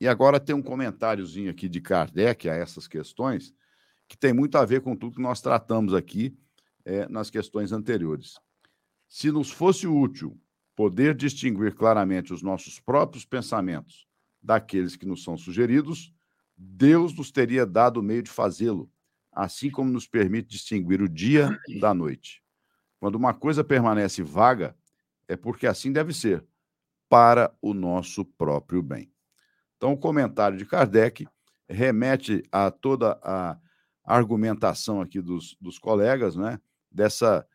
E agora tem um comentáriozinho aqui de Kardec a essas questões, que tem muito a ver com tudo que nós tratamos aqui é, nas questões anteriores. Se nos fosse útil poder distinguir claramente os nossos próprios pensamentos daqueles que nos são sugeridos, Deus nos teria dado o meio de fazê-lo, assim como nos permite distinguir o dia da noite. Quando uma coisa permanece vaga, é porque assim deve ser, para o nosso próprio bem. Então, o comentário de Kardec remete a toda a argumentação aqui dos, dos colegas, né? Dessa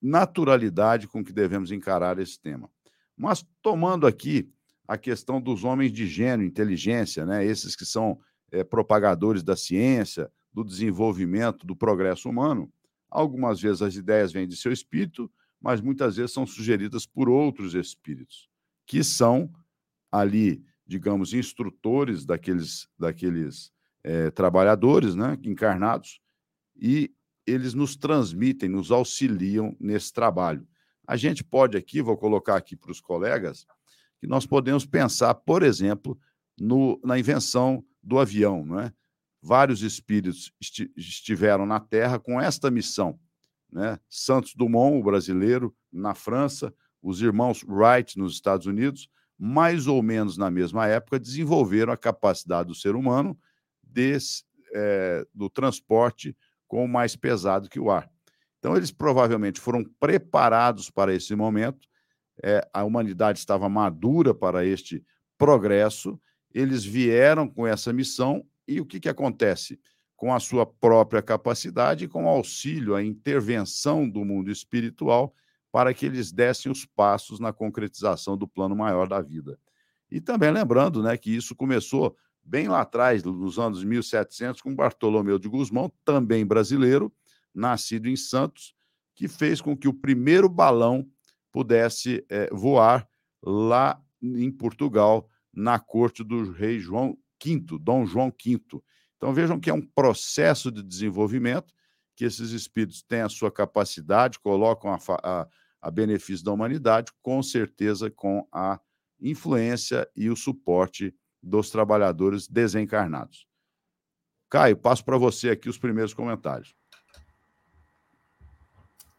naturalidade com que devemos encarar esse tema. Mas tomando aqui a questão dos homens de gênio, inteligência, né? esses que são é, propagadores da ciência, do desenvolvimento, do progresso humano. Algumas vezes as ideias vêm de seu espírito, mas muitas vezes são sugeridas por outros espíritos, que são ali, digamos, instrutores daqueles, daqueles é, trabalhadores né, encarnados, e eles nos transmitem, nos auxiliam nesse trabalho. A gente pode aqui, vou colocar aqui para os colegas, que nós podemos pensar, por exemplo, no, na invenção do avião. Não é? Vários espíritos esti estiveram na Terra com esta missão. Né? Santos Dumont, o brasileiro, na França, os irmãos Wright, nos Estados Unidos, mais ou menos na mesma época, desenvolveram a capacidade do ser humano desse, é, do transporte com mais pesado que o ar. Então, eles provavelmente foram preparados para esse momento é, a humanidade estava madura para este progresso, eles vieram com essa missão e o que, que acontece? Com a sua própria capacidade, com o auxílio, a intervenção do mundo espiritual, para que eles dessem os passos na concretização do plano maior da vida. E também lembrando né, que isso começou bem lá atrás, nos anos 1700, com Bartolomeu de Gusmão, também brasileiro, nascido em Santos, que fez com que o primeiro balão pudesse é, voar lá em Portugal, na corte do rei João V, Dom João V. Então vejam que é um processo de desenvolvimento, que esses espíritos têm a sua capacidade, colocam a, a, a benefício da humanidade, com certeza com a influência e o suporte dos trabalhadores desencarnados. Caio, passo para você aqui os primeiros comentários.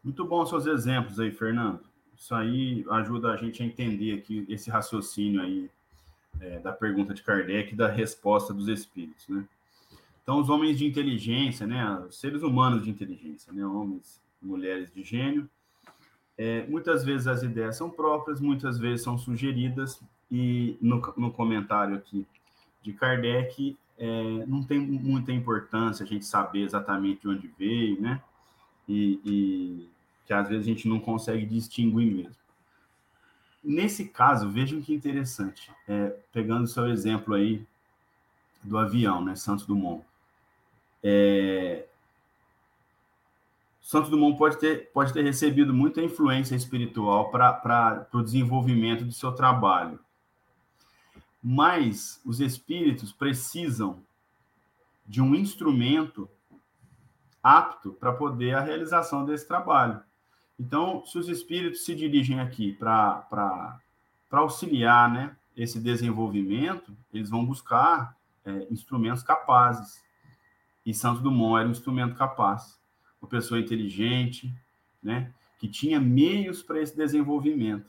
Muito bom seus exemplos aí, Fernando. Isso aí ajuda a gente a entender aqui esse raciocínio aí é, da pergunta de Kardec e da resposta dos espíritos, né? Então, os homens de inteligência, né, os seres humanos de inteligência, né, homens e mulheres de gênio, é, muitas vezes as ideias são próprias, muitas vezes são sugeridas, e no, no comentário aqui de Kardec, é, não tem muita importância a gente saber exatamente de onde veio, né? E, e que às vezes a gente não consegue distinguir mesmo. Nesse caso, vejam que interessante, é, pegando o seu exemplo aí do avião, né, Santos Dumont. É, Santos Dumont pode ter, pode ter recebido muita influência espiritual para o desenvolvimento do seu trabalho. Mas os espíritos precisam de um instrumento apto para poder a realização desse trabalho. Então, se os espíritos se dirigem aqui para auxiliar né, esse desenvolvimento, eles vão buscar é, instrumentos capazes. E Santos Dumont era um instrumento capaz, uma pessoa inteligente, né, que tinha meios para esse desenvolvimento.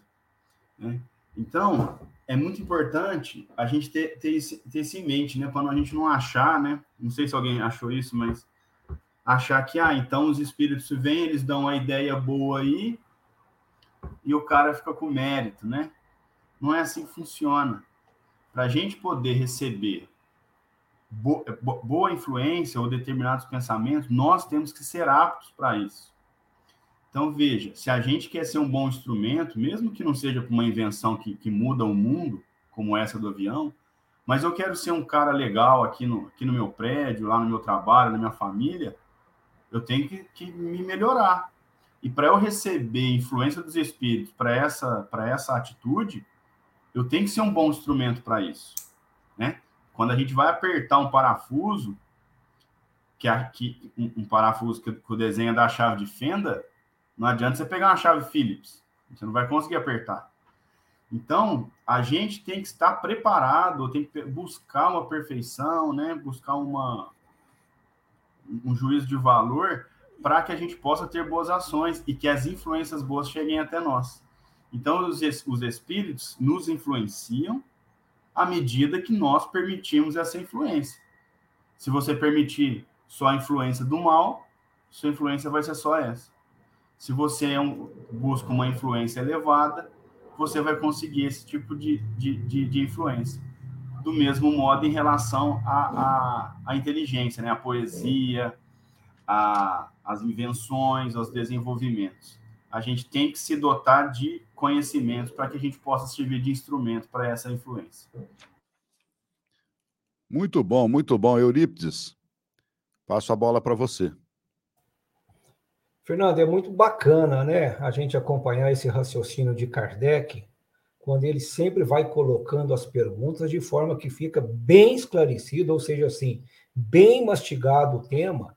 Né? Então, é muito importante a gente ter, ter, isso, ter isso em mente, né? Quando a gente não achar, né? Não sei se alguém achou isso, mas achar que, ah, então os espíritos vêm, eles dão uma ideia boa aí e o cara fica com mérito, né? Não é assim que funciona. Para a gente poder receber boa influência ou determinados pensamentos, nós temos que ser aptos para isso. Então, veja, se a gente quer ser um bom instrumento, mesmo que não seja uma invenção que, que muda o mundo, como essa do avião, mas eu quero ser um cara legal aqui no, aqui no meu prédio, lá no meu trabalho, na minha família, eu tenho que, que me melhorar. E para eu receber influência dos espíritos para essa, essa atitude, eu tenho que ser um bom instrumento para isso. Né? Quando a gente vai apertar um parafuso, que, aqui, um, um parafuso que, que o desenho é da chave de fenda, não adianta você pegar uma chave Phillips, você não vai conseguir apertar. Então, a gente tem que estar preparado, tem que buscar uma perfeição, né? buscar uma, um juízo de valor para que a gente possa ter boas ações e que as influências boas cheguem até nós. Então, os, os espíritos nos influenciam à medida que nós permitimos essa influência. Se você permitir só a influência do mal, sua influência vai ser só essa. Se você é um, busca uma influência elevada, você vai conseguir esse tipo de, de, de, de influência. Do mesmo modo em relação à, à, à inteligência, né? a poesia, a, as invenções, aos desenvolvimentos. A gente tem que se dotar de conhecimentos para que a gente possa servir de instrumento para essa influência. Muito bom, muito bom. Eurípides, passo a bola para você. Fernando, é muito bacana, né, a gente acompanhar esse raciocínio de Kardec, quando ele sempre vai colocando as perguntas de forma que fica bem esclarecido, ou seja, assim, bem mastigado o tema,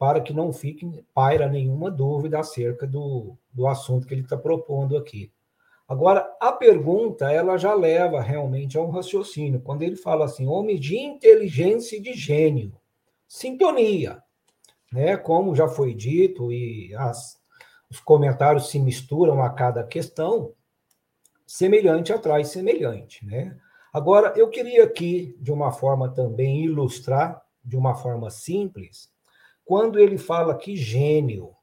para que não fique paira nenhuma dúvida acerca do, do assunto que ele está propondo aqui. Agora, a pergunta, ela já leva realmente a um raciocínio, quando ele fala assim, homem de inteligência e de gênio, sintonia, né? Como já foi dito, e as, os comentários se misturam a cada questão, semelhante atrai semelhante, né? Agora, eu queria aqui, de uma forma também, ilustrar, de uma forma simples, quando ele fala que gênio,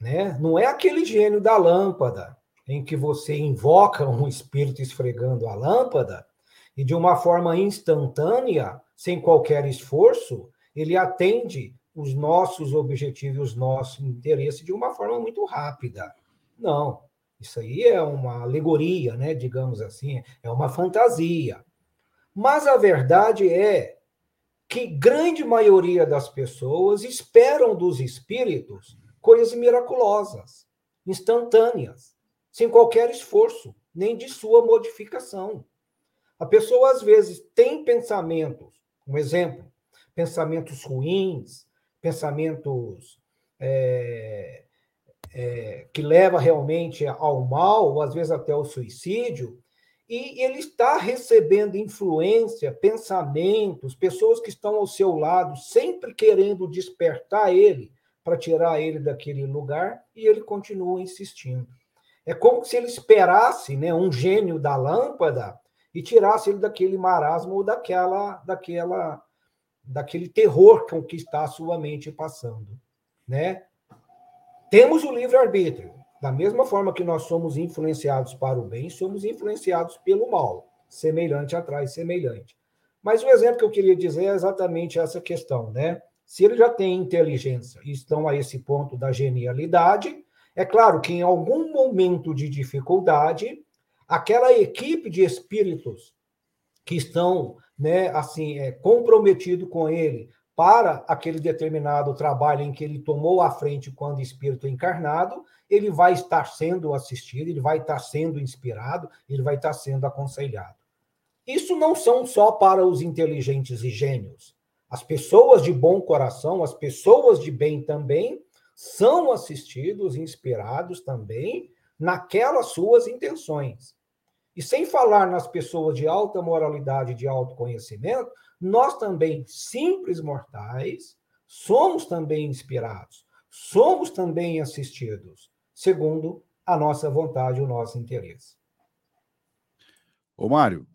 né? Não é aquele gênio da lâmpada, em que você invoca um espírito esfregando a lâmpada, e de uma forma instantânea, sem qualquer esforço, ele atende os nossos objetivos, os nossos interesses de uma forma muito rápida. Não, isso aí é uma alegoria, né, digamos assim, é uma fantasia. Mas a verdade é que grande maioria das pessoas esperam dos espíritos coisas miraculosas, instantâneas, sem qualquer esforço, nem de sua modificação. A pessoa às vezes tem pensamentos, um exemplo, pensamentos ruins, pensamentos é, é, que leva realmente ao mal, ou às vezes até ao suicídio, e ele está recebendo influência, pensamentos, pessoas que estão ao seu lado, sempre querendo despertar ele para tirar ele daquele lugar, e ele continua insistindo. É como se ele esperasse né, um gênio da lâmpada e tirasse ele daquele marasmo ou daquela, daquela daquele terror com que está a sua mente passando, né? Temos o livre-arbítrio. Da mesma forma que nós somos influenciados para o bem, somos influenciados pelo mal. Semelhante atrás semelhante. Mas o exemplo que eu queria dizer é exatamente essa questão, né? Se ele já tem inteligência e estão a esse ponto da genialidade, é claro que em algum momento de dificuldade, aquela equipe de espíritos que estão né, assim, é, comprometido com ele para aquele determinado trabalho em que ele tomou a frente quando espírito encarnado, ele vai estar sendo assistido, ele vai estar sendo inspirado, ele vai estar sendo aconselhado. Isso não são só para os inteligentes e gênios. As pessoas de bom coração, as pessoas de bem também, são assistidos, inspirados também naquelas suas intenções. E sem falar nas pessoas de alta moralidade, de autoconhecimento, nós também, simples mortais, somos também inspirados, somos também assistidos, segundo a nossa vontade, o nosso interesse. Ô, Mário,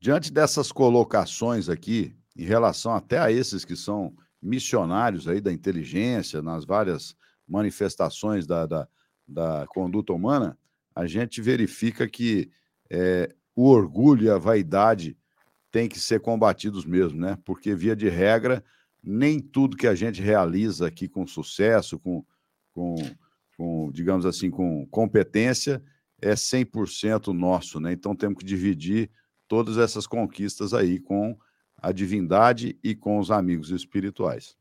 diante dessas colocações aqui, em relação até a esses que são missionários aí da inteligência, nas várias manifestações da, da, da conduta humana, a gente verifica que é, o orgulho e a vaidade têm que ser combatidos mesmo, né? Porque, via de regra, nem tudo que a gente realiza aqui com sucesso, com, com, com digamos assim, com competência, é 100% nosso, né? Então temos que dividir todas essas conquistas aí com a divindade e com os amigos espirituais.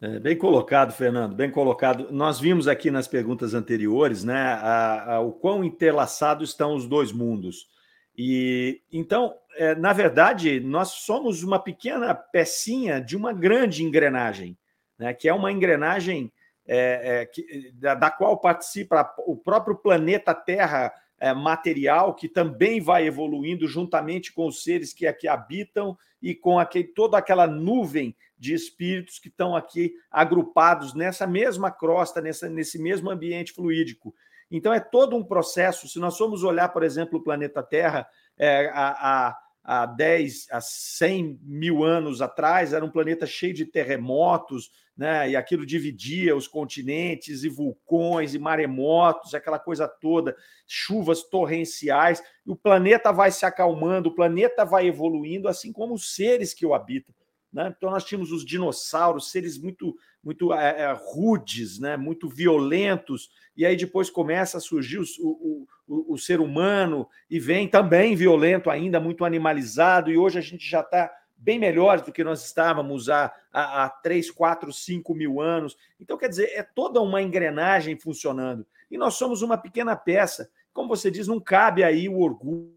É, bem colocado, Fernando, bem colocado. Nós vimos aqui nas perguntas anteriores, né, a, a, o quão interlaçados estão os dois mundos. E então, é, na verdade, nós somos uma pequena pecinha de uma grande engrenagem, né, que é uma engrenagem é, é, que, da, da, qual participa o próprio planeta Terra é, material, que também vai evoluindo juntamente com os seres que aqui habitam e com aquele, toda aquela nuvem de espíritos que estão aqui agrupados nessa mesma crosta, nessa, nesse mesmo ambiente fluídico. Então, é todo um processo. Se nós formos olhar, por exemplo, o planeta Terra, é, a, a há 10, há 100 mil anos atrás, era um planeta cheio de terremotos, né? e aquilo dividia os continentes, e vulcões, e maremotos, aquela coisa toda, chuvas torrenciais. E o planeta vai se acalmando, o planeta vai evoluindo, assim como os seres que o habitam. Né? Então, nós tínhamos os dinossauros, seres muito, muito é, é, rudes, né? muito violentos, e aí depois começa a surgir o, o, o, o, ser humano e vem também violento ainda, muito animalizado, e hoje a gente já está bem melhor do que nós estávamos há, há, há 3, 4, 5 mil anos. Então, quer dizer, é toda uma engrenagem funcionando. E nós somos uma pequena peça. Como você diz, não cabe aí o orgulho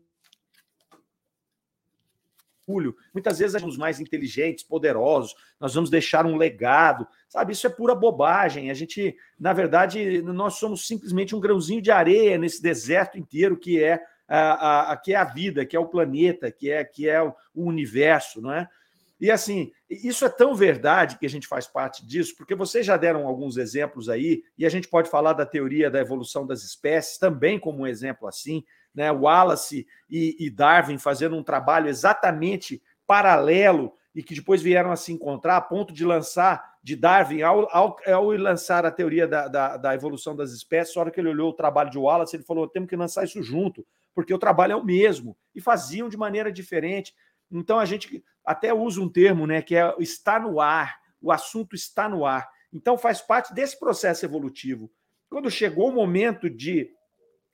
orgulho. Muitas vezes somos mais inteligentes, poderosos, nós vamos deixar um legado, sabe? Isso é pura bobagem. A gente, na verdade, nós somos simplesmente um grãozinho de areia nesse deserto inteiro que é a, a, que é a vida, que é o planeta, que é que é o universo, não é? E assim, isso é tão verdade que a gente faz parte disso, porque vocês já deram alguns exemplos aí, e a gente pode falar da teoria da evolução das espécies também como um exemplo assim né, Wallace e, e Darwin fazendo um trabalho exatamente paralelo e que depois vieram a se encontrar a ponto de lançar, de Darwin, ao, ao, ao lançar a teoria da, da, da, evolução das espécies, na hora que ele olhou o trabalho de Wallace, ele falou: temos que lançar isso junto, porque o trabalho é o mesmo, e faziam de maneira diferente. Então a gente até usa um termo né, que é está no ar, o assunto está no ar. Então faz parte desse processo evolutivo. Quando chegou o momento de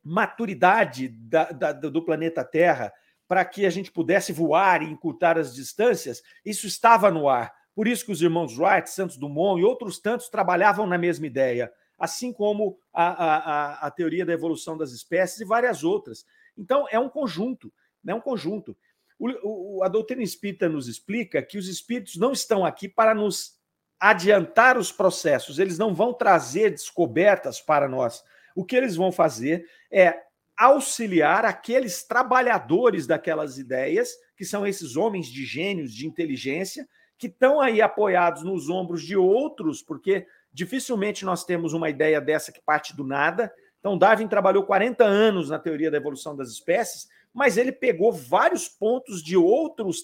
maturidade da, da, do planeta Terra para que a gente pudesse voar e encurtar as distâncias, isso estava no ar. Por isso que os irmãos Wright, Santos Dumont e outros tantos trabalhavam na mesma ideia, assim como a, a, a teoria da evolução das espécies e várias outras. Então, é um conjunto, é um conjunto. O, o, a doutrina espírita nos explica que os espíritos não estão aqui para nos adiantar os processos, eles não vão trazer descobertas para nós, o que eles vão fazer é auxiliar aqueles trabalhadores daquelas ideias, que são esses homens de gênios, de inteligência, que estão aí apoiados nos ombros de outros, porque dificilmente nós temos uma ideia dessa que parte do nada. Então, Darwin trabalhou 40 anos na teoria da evolução das espécies, mas ele pegou vários pontos de outros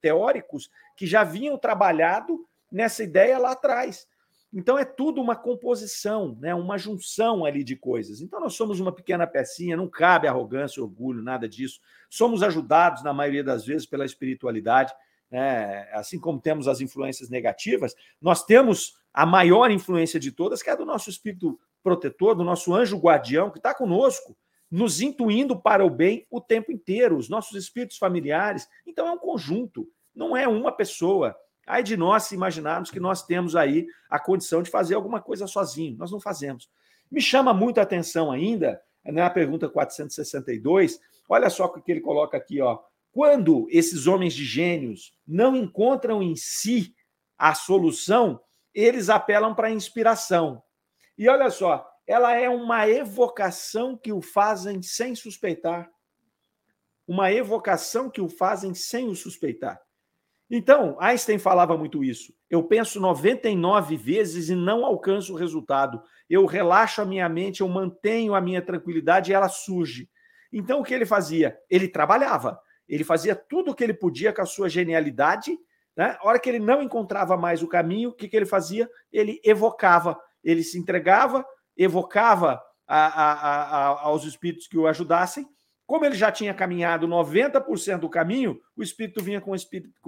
teóricos que já vinham trabalhado nessa ideia lá atrás. Então é tudo uma composição, né? uma junção ali de coisas. Então nós somos uma pequena pecinha, não cabe arrogância, orgulho, nada disso. Somos ajudados, na maioria das vezes, pela espiritualidade. Né? Assim como temos as influências negativas, nós temos a maior influência de todas, que é do nosso espírito protetor, do nosso anjo guardião, que está conosco, nos intuindo para o bem o tempo inteiro, os nossos espíritos familiares. Então é um conjunto, não é uma pessoa. Ai de nós imaginarmos que nós temos aí a condição de fazer alguma coisa sozinho. Nós não fazemos. Me chama muito a atenção ainda, na pergunta 462, olha só o que ele coloca aqui, ó. Quando esses homens de gênios não encontram em si a solução, eles apelam para a inspiração. E olha só, ela é uma evocação que o fazem sem suspeitar. uma evocação que o fazem sem o suspeitar. Então, Einstein falava muito isso. Eu penso 99 vezes e não alcanço o resultado. Eu relaxo a minha mente, eu mantenho a minha tranquilidade e ela surge. Então, o que ele fazia? Ele trabalhava. Ele fazia tudo o que ele podia com a sua genialidade. Né? A hora que ele não encontrava mais o caminho, o que, que ele fazia? Ele evocava. Ele se entregava, evocava a, a, a, aos espíritos que o ajudassem como ele já tinha caminhado 90% do caminho, o espírito vinha com,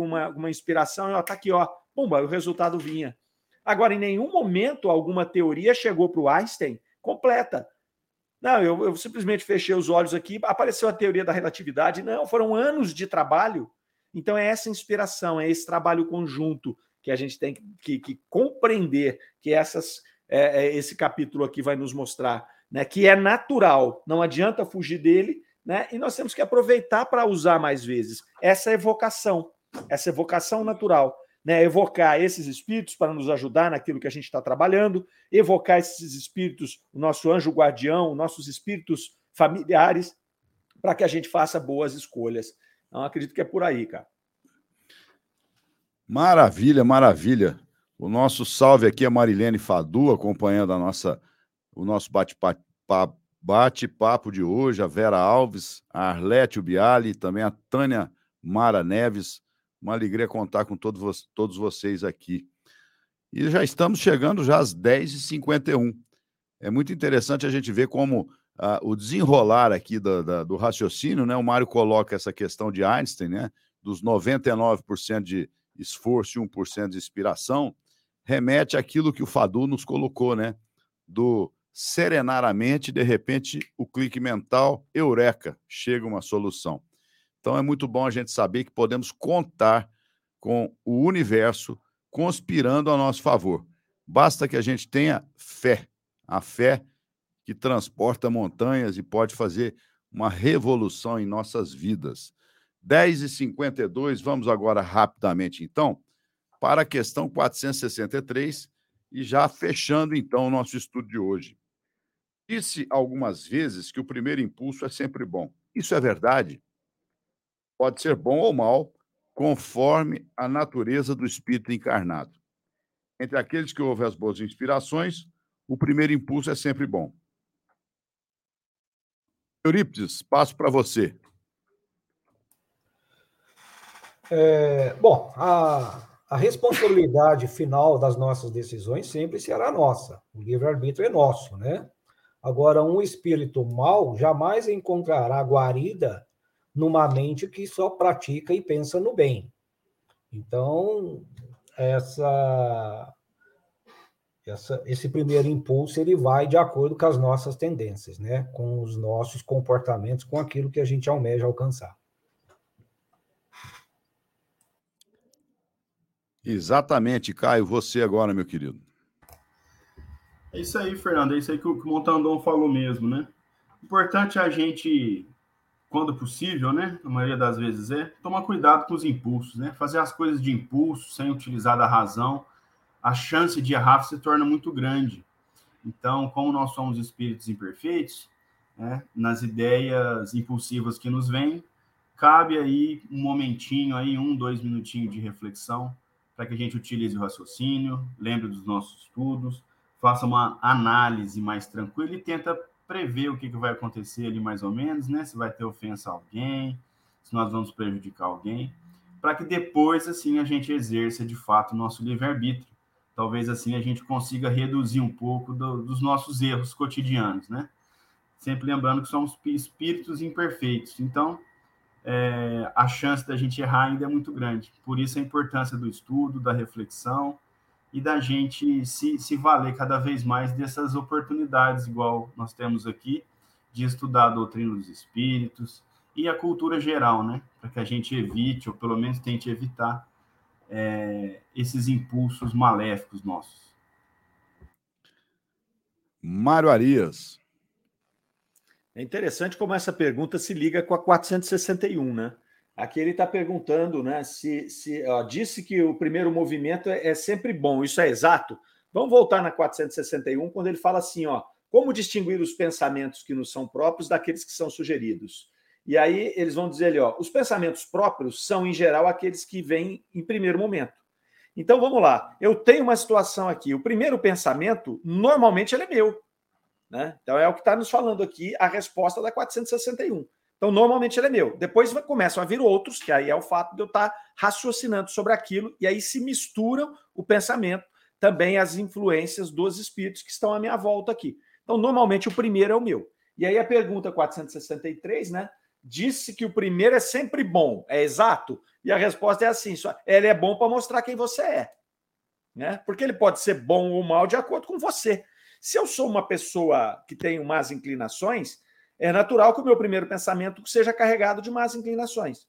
uma, uma, inspiração e ó, tá aqui, ó, pumba, o resultado vinha. Agora, em nenhum momento alguma teoria chegou para o Einstein completa. Não, eu, eu, simplesmente fechei os olhos aqui, apareceu a teoria da relatividade. Não, foram anos de trabalho. Então, é essa inspiração, é esse trabalho conjunto que a gente tem que, que compreender, que essas, é, é, esse capítulo aqui vai nos mostrar, né? Que é natural, não adianta fugir dele né? E nós temos que aproveitar para usar mais vezes essa evocação, essa evocação natural, né? Evocar esses espíritos para nos ajudar naquilo que a gente está trabalhando, evocar esses espíritos, o nosso anjo guardião, nossos espíritos familiares, para que a gente faça boas escolhas. Então, acredito que é por aí, cara. Maravilha, maravilha. O nosso salve aqui é Marilene Fadu, acompanhando a nossa, o nosso bate-papo bate-papo de hoje, a Vera Alves, a Arlete Ubiali, também a Tânia Mara Neves. Uma alegria contar com todos, todos vocês aqui. E já estamos chegando já às 10h51. É muito interessante a gente ver como ah, o desenrolar aqui do, da, do raciocínio, né? O Mário coloca essa questão de Einstein, né? Dos 99% de esforço e 1% de inspiração, remete àquilo que o Fadu nos colocou, né? Do serenar a mente, de repente, o clique mental, eureka, chega uma solução. Então é muito bom a gente saber que podemos contar com o universo conspirando a nosso favor. Basta que a gente tenha fé, a fé que transporta montanhas e pode fazer uma revolução em nossas vidas. 10h52, vamos agora rapidamente, então, para a questão 463 e já fechando, então, o nosso estudo de hoje. Disse algumas vezes que o primeiro impulso é sempre bom. Isso é verdade? Pode ser bom ou mal, conforme a natureza do espírito encarnado. Entre aqueles que ouvem as boas inspirações, o primeiro impulso é sempre bom. Eurípides, passo para você. É, bom, a, a responsabilidade final das nossas decisões sempre será nossa. O livre-arbítrio é nosso, né? Agora, um espírito mau jamais encontrará guarida numa mente que só pratica e pensa no bem. Então, essa, essa, esse primeiro impulso ele vai de acordo com as nossas tendências, né? com os nossos comportamentos, com aquilo que a gente almeja alcançar. Exatamente, Caio. Você agora, meu querido. É isso aí, Fernando. É isso aí que o, Montandon falou mesmo, né? Importante a gente, quando possível, né? A maioria das vezes é, tomar cuidado com os impulsos, né? Fazer as coisas de impulso, sem utilizar da razão, a chance de errar se torna muito grande. Então, como nós somos espíritos imperfeitos, né, nas ideias impulsivas que nos vêm, cabe aí um momentinho, aí um, dois minutinhos de reflexão, para que a gente utilize o raciocínio, lembre dos nossos estudos, faça uma análise mais tranquila e tenta prever o que, que vai acontecer ali mais ou menos, né? Se vai ter ofensa a alguém, se nós vamos prejudicar alguém, para que depois, assim, a gente exerça de fato o nosso livre-arbítrio. Talvez assim a gente consiga reduzir um pouco do, dos nossos erros cotidianos, né? Sempre lembrando que somos espíritos imperfeitos. Então, é, a chance da gente errar ainda é muito grande. Por isso a importância do estudo, da reflexão e da gente se, se valer cada vez mais dessas oportunidades, igual nós temos aqui, de estudar a doutrina dos espíritos e a cultura geral, né? Para que a gente evite, ou pelo menos tente evitar, é, esses impulsos maléficos nossos. Mário Arias. É interessante como essa pergunta se liga com a 461, né? Aqui ele está perguntando, né? Se, se ó, disse que o primeiro movimento é, é, sempre bom, isso é exato? Vamos voltar na 461, quando ele fala assim: ó, como distinguir os pensamentos que nos são próprios daqueles que são sugeridos? E aí eles vão dizer ali, ó, os pensamentos próprios são, em geral, aqueles que vêm em primeiro momento. Então vamos lá. Eu tenho uma situação aqui. O primeiro pensamento, normalmente, ele é meu. Né? Então é o que está nos falando aqui a resposta da 461. Então, normalmente ele é meu. Depois começam a vir outros, que aí é o fato de eu estar tá raciocinando sobre aquilo, e aí se misturam o pensamento, também as influências dos espíritos que estão à minha volta aqui. Então, normalmente o primeiro é o meu. E aí a pergunta 463, né? Disse que o primeiro é sempre bom, é exato? E a resposta é assim: só, ele é bom para mostrar quem você é. Né? Porque ele pode ser bom ou mal de acordo com você. Se eu sou uma pessoa que tem más inclinações, é natural que o meu primeiro pensamento seja carregado de más inclinações.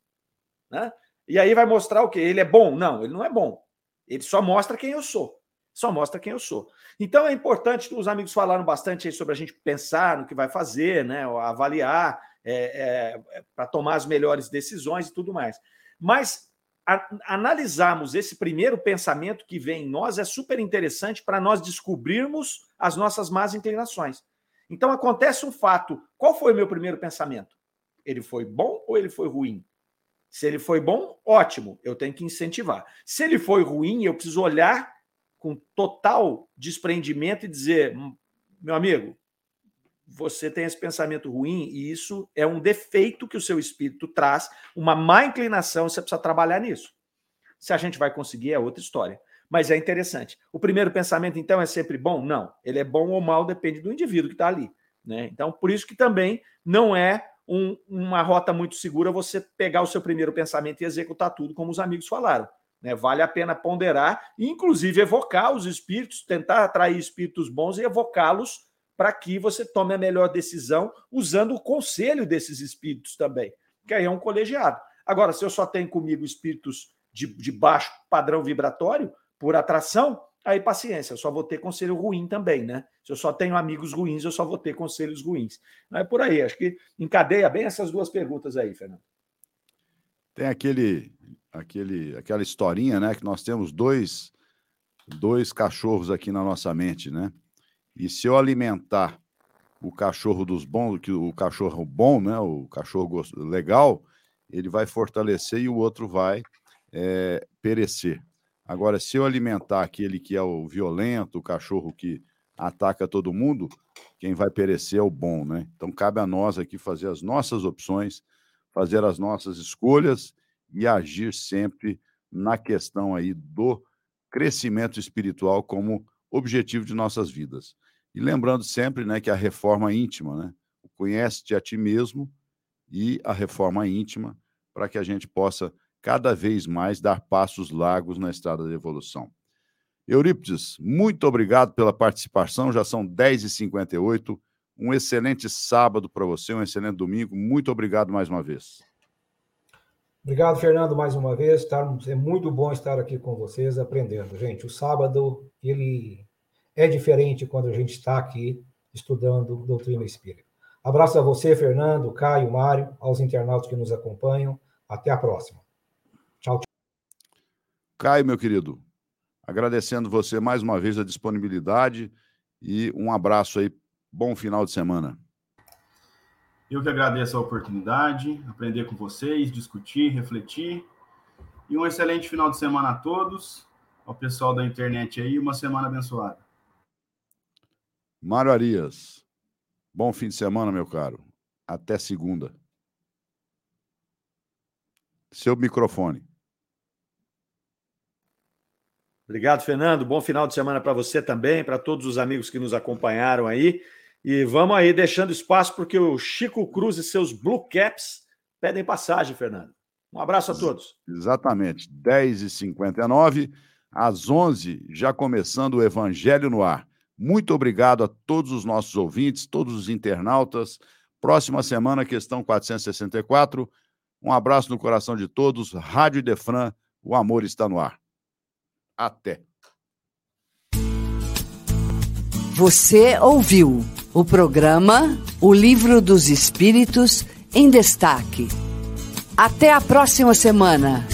Né? E aí vai mostrar o quê? Ele é bom? Não, ele não é bom. Ele só mostra quem eu sou. Só mostra quem eu sou. Então é importante, os amigos falaram bastante sobre a gente pensar no que vai fazer, né? avaliar, é, é, para tomar as melhores decisões e tudo mais. Mas a, analisarmos esse primeiro pensamento que vem em nós é super interessante para nós descobrirmos as nossas más inclinações. Então acontece um fato. Qual foi o meu primeiro pensamento? Ele foi bom ou ele foi ruim? Se ele foi bom, ótimo, eu tenho que incentivar. Se ele foi ruim, eu preciso olhar com total desprendimento e dizer: hum, meu amigo, você tem esse pensamento ruim e isso é um defeito que o seu espírito traz, uma má inclinação, você precisa trabalhar nisso. Se a gente vai conseguir é outra história. Mas é interessante. O primeiro pensamento, então, é sempre bom? Não. Ele é bom ou mal, depende do indivíduo que está ali. Né? Então, por isso que também não é um, uma rota muito segura você pegar o seu primeiro pensamento e executar tudo, como os amigos falaram. Né? Vale a pena ponderar, inclusive evocar os espíritos, tentar atrair espíritos bons e evocá-los para que você tome a melhor decisão usando o conselho desses espíritos também, que aí é um colegiado. Agora, se eu só tenho comigo espíritos de, de baixo padrão vibratório, por atração, aí paciência, eu só vou ter conselho ruim também, né? Se eu só tenho amigos ruins, eu só vou ter conselhos ruins. Não é por aí, acho que encadeia bem essas duas perguntas aí, Fernando. Tem aquele, aquele, aquela historinha, né? Que nós temos dois, dois cachorros aqui na nossa mente, né? E se eu alimentar o cachorro dos bons, que o cachorro bom, né? O cachorro legal, ele vai fortalecer e o outro vai é, perecer. Agora, se eu alimentar aquele que é o violento, o cachorro que ataca todo mundo, quem vai perecer é o bom, né? Então cabe a nós aqui fazer as nossas opções, fazer as nossas escolhas e agir sempre na questão aí do crescimento espiritual como objetivo de nossas vidas. E lembrando sempre, né, que a reforma íntima, né? Conhece-te a ti mesmo e a reforma íntima para que a gente possa cada vez mais dar passos largos na estrada da evolução. Eurípides, muito obrigado pela participação, já são 10h58. Um excelente sábado para você, um excelente domingo. Muito obrigado mais uma vez. Obrigado, Fernando, mais uma vez. Tá, é muito bom estar aqui com vocês aprendendo. Gente, o sábado ele é diferente quando a gente está aqui estudando doutrina espírita. Abraço a você, Fernando, Caio, Mário, aos internautas que nos acompanham. Até a próxima. Caio, meu querido, agradecendo você mais uma vez a disponibilidade e um abraço aí. Bom final de semana. Eu que agradeço a oportunidade, aprender com vocês, discutir, refletir. E um excelente final de semana a todos, ao pessoal da internet aí, uma semana abençoada. Mário Arias, bom fim de semana, meu caro. Até segunda. Seu microfone. Obrigado, Fernando. Bom final de semana para você também, para todos os amigos que nos acompanharam aí. E vamos aí deixando espaço porque o Chico Cruz e seus Blue Caps pedem passagem, Fernando. Um abraço a todos. Exatamente. 10h59, às 11 já começando o Evangelho no Ar. Muito obrigado a todos os nossos ouvintes, todos os internautas. Próxima semana, questão 464. Um abraço no coração de todos. Rádio Defran, o amor está no ar. Até. Você ouviu o programa O Livro dos Espíritos em Destaque. Até a próxima semana.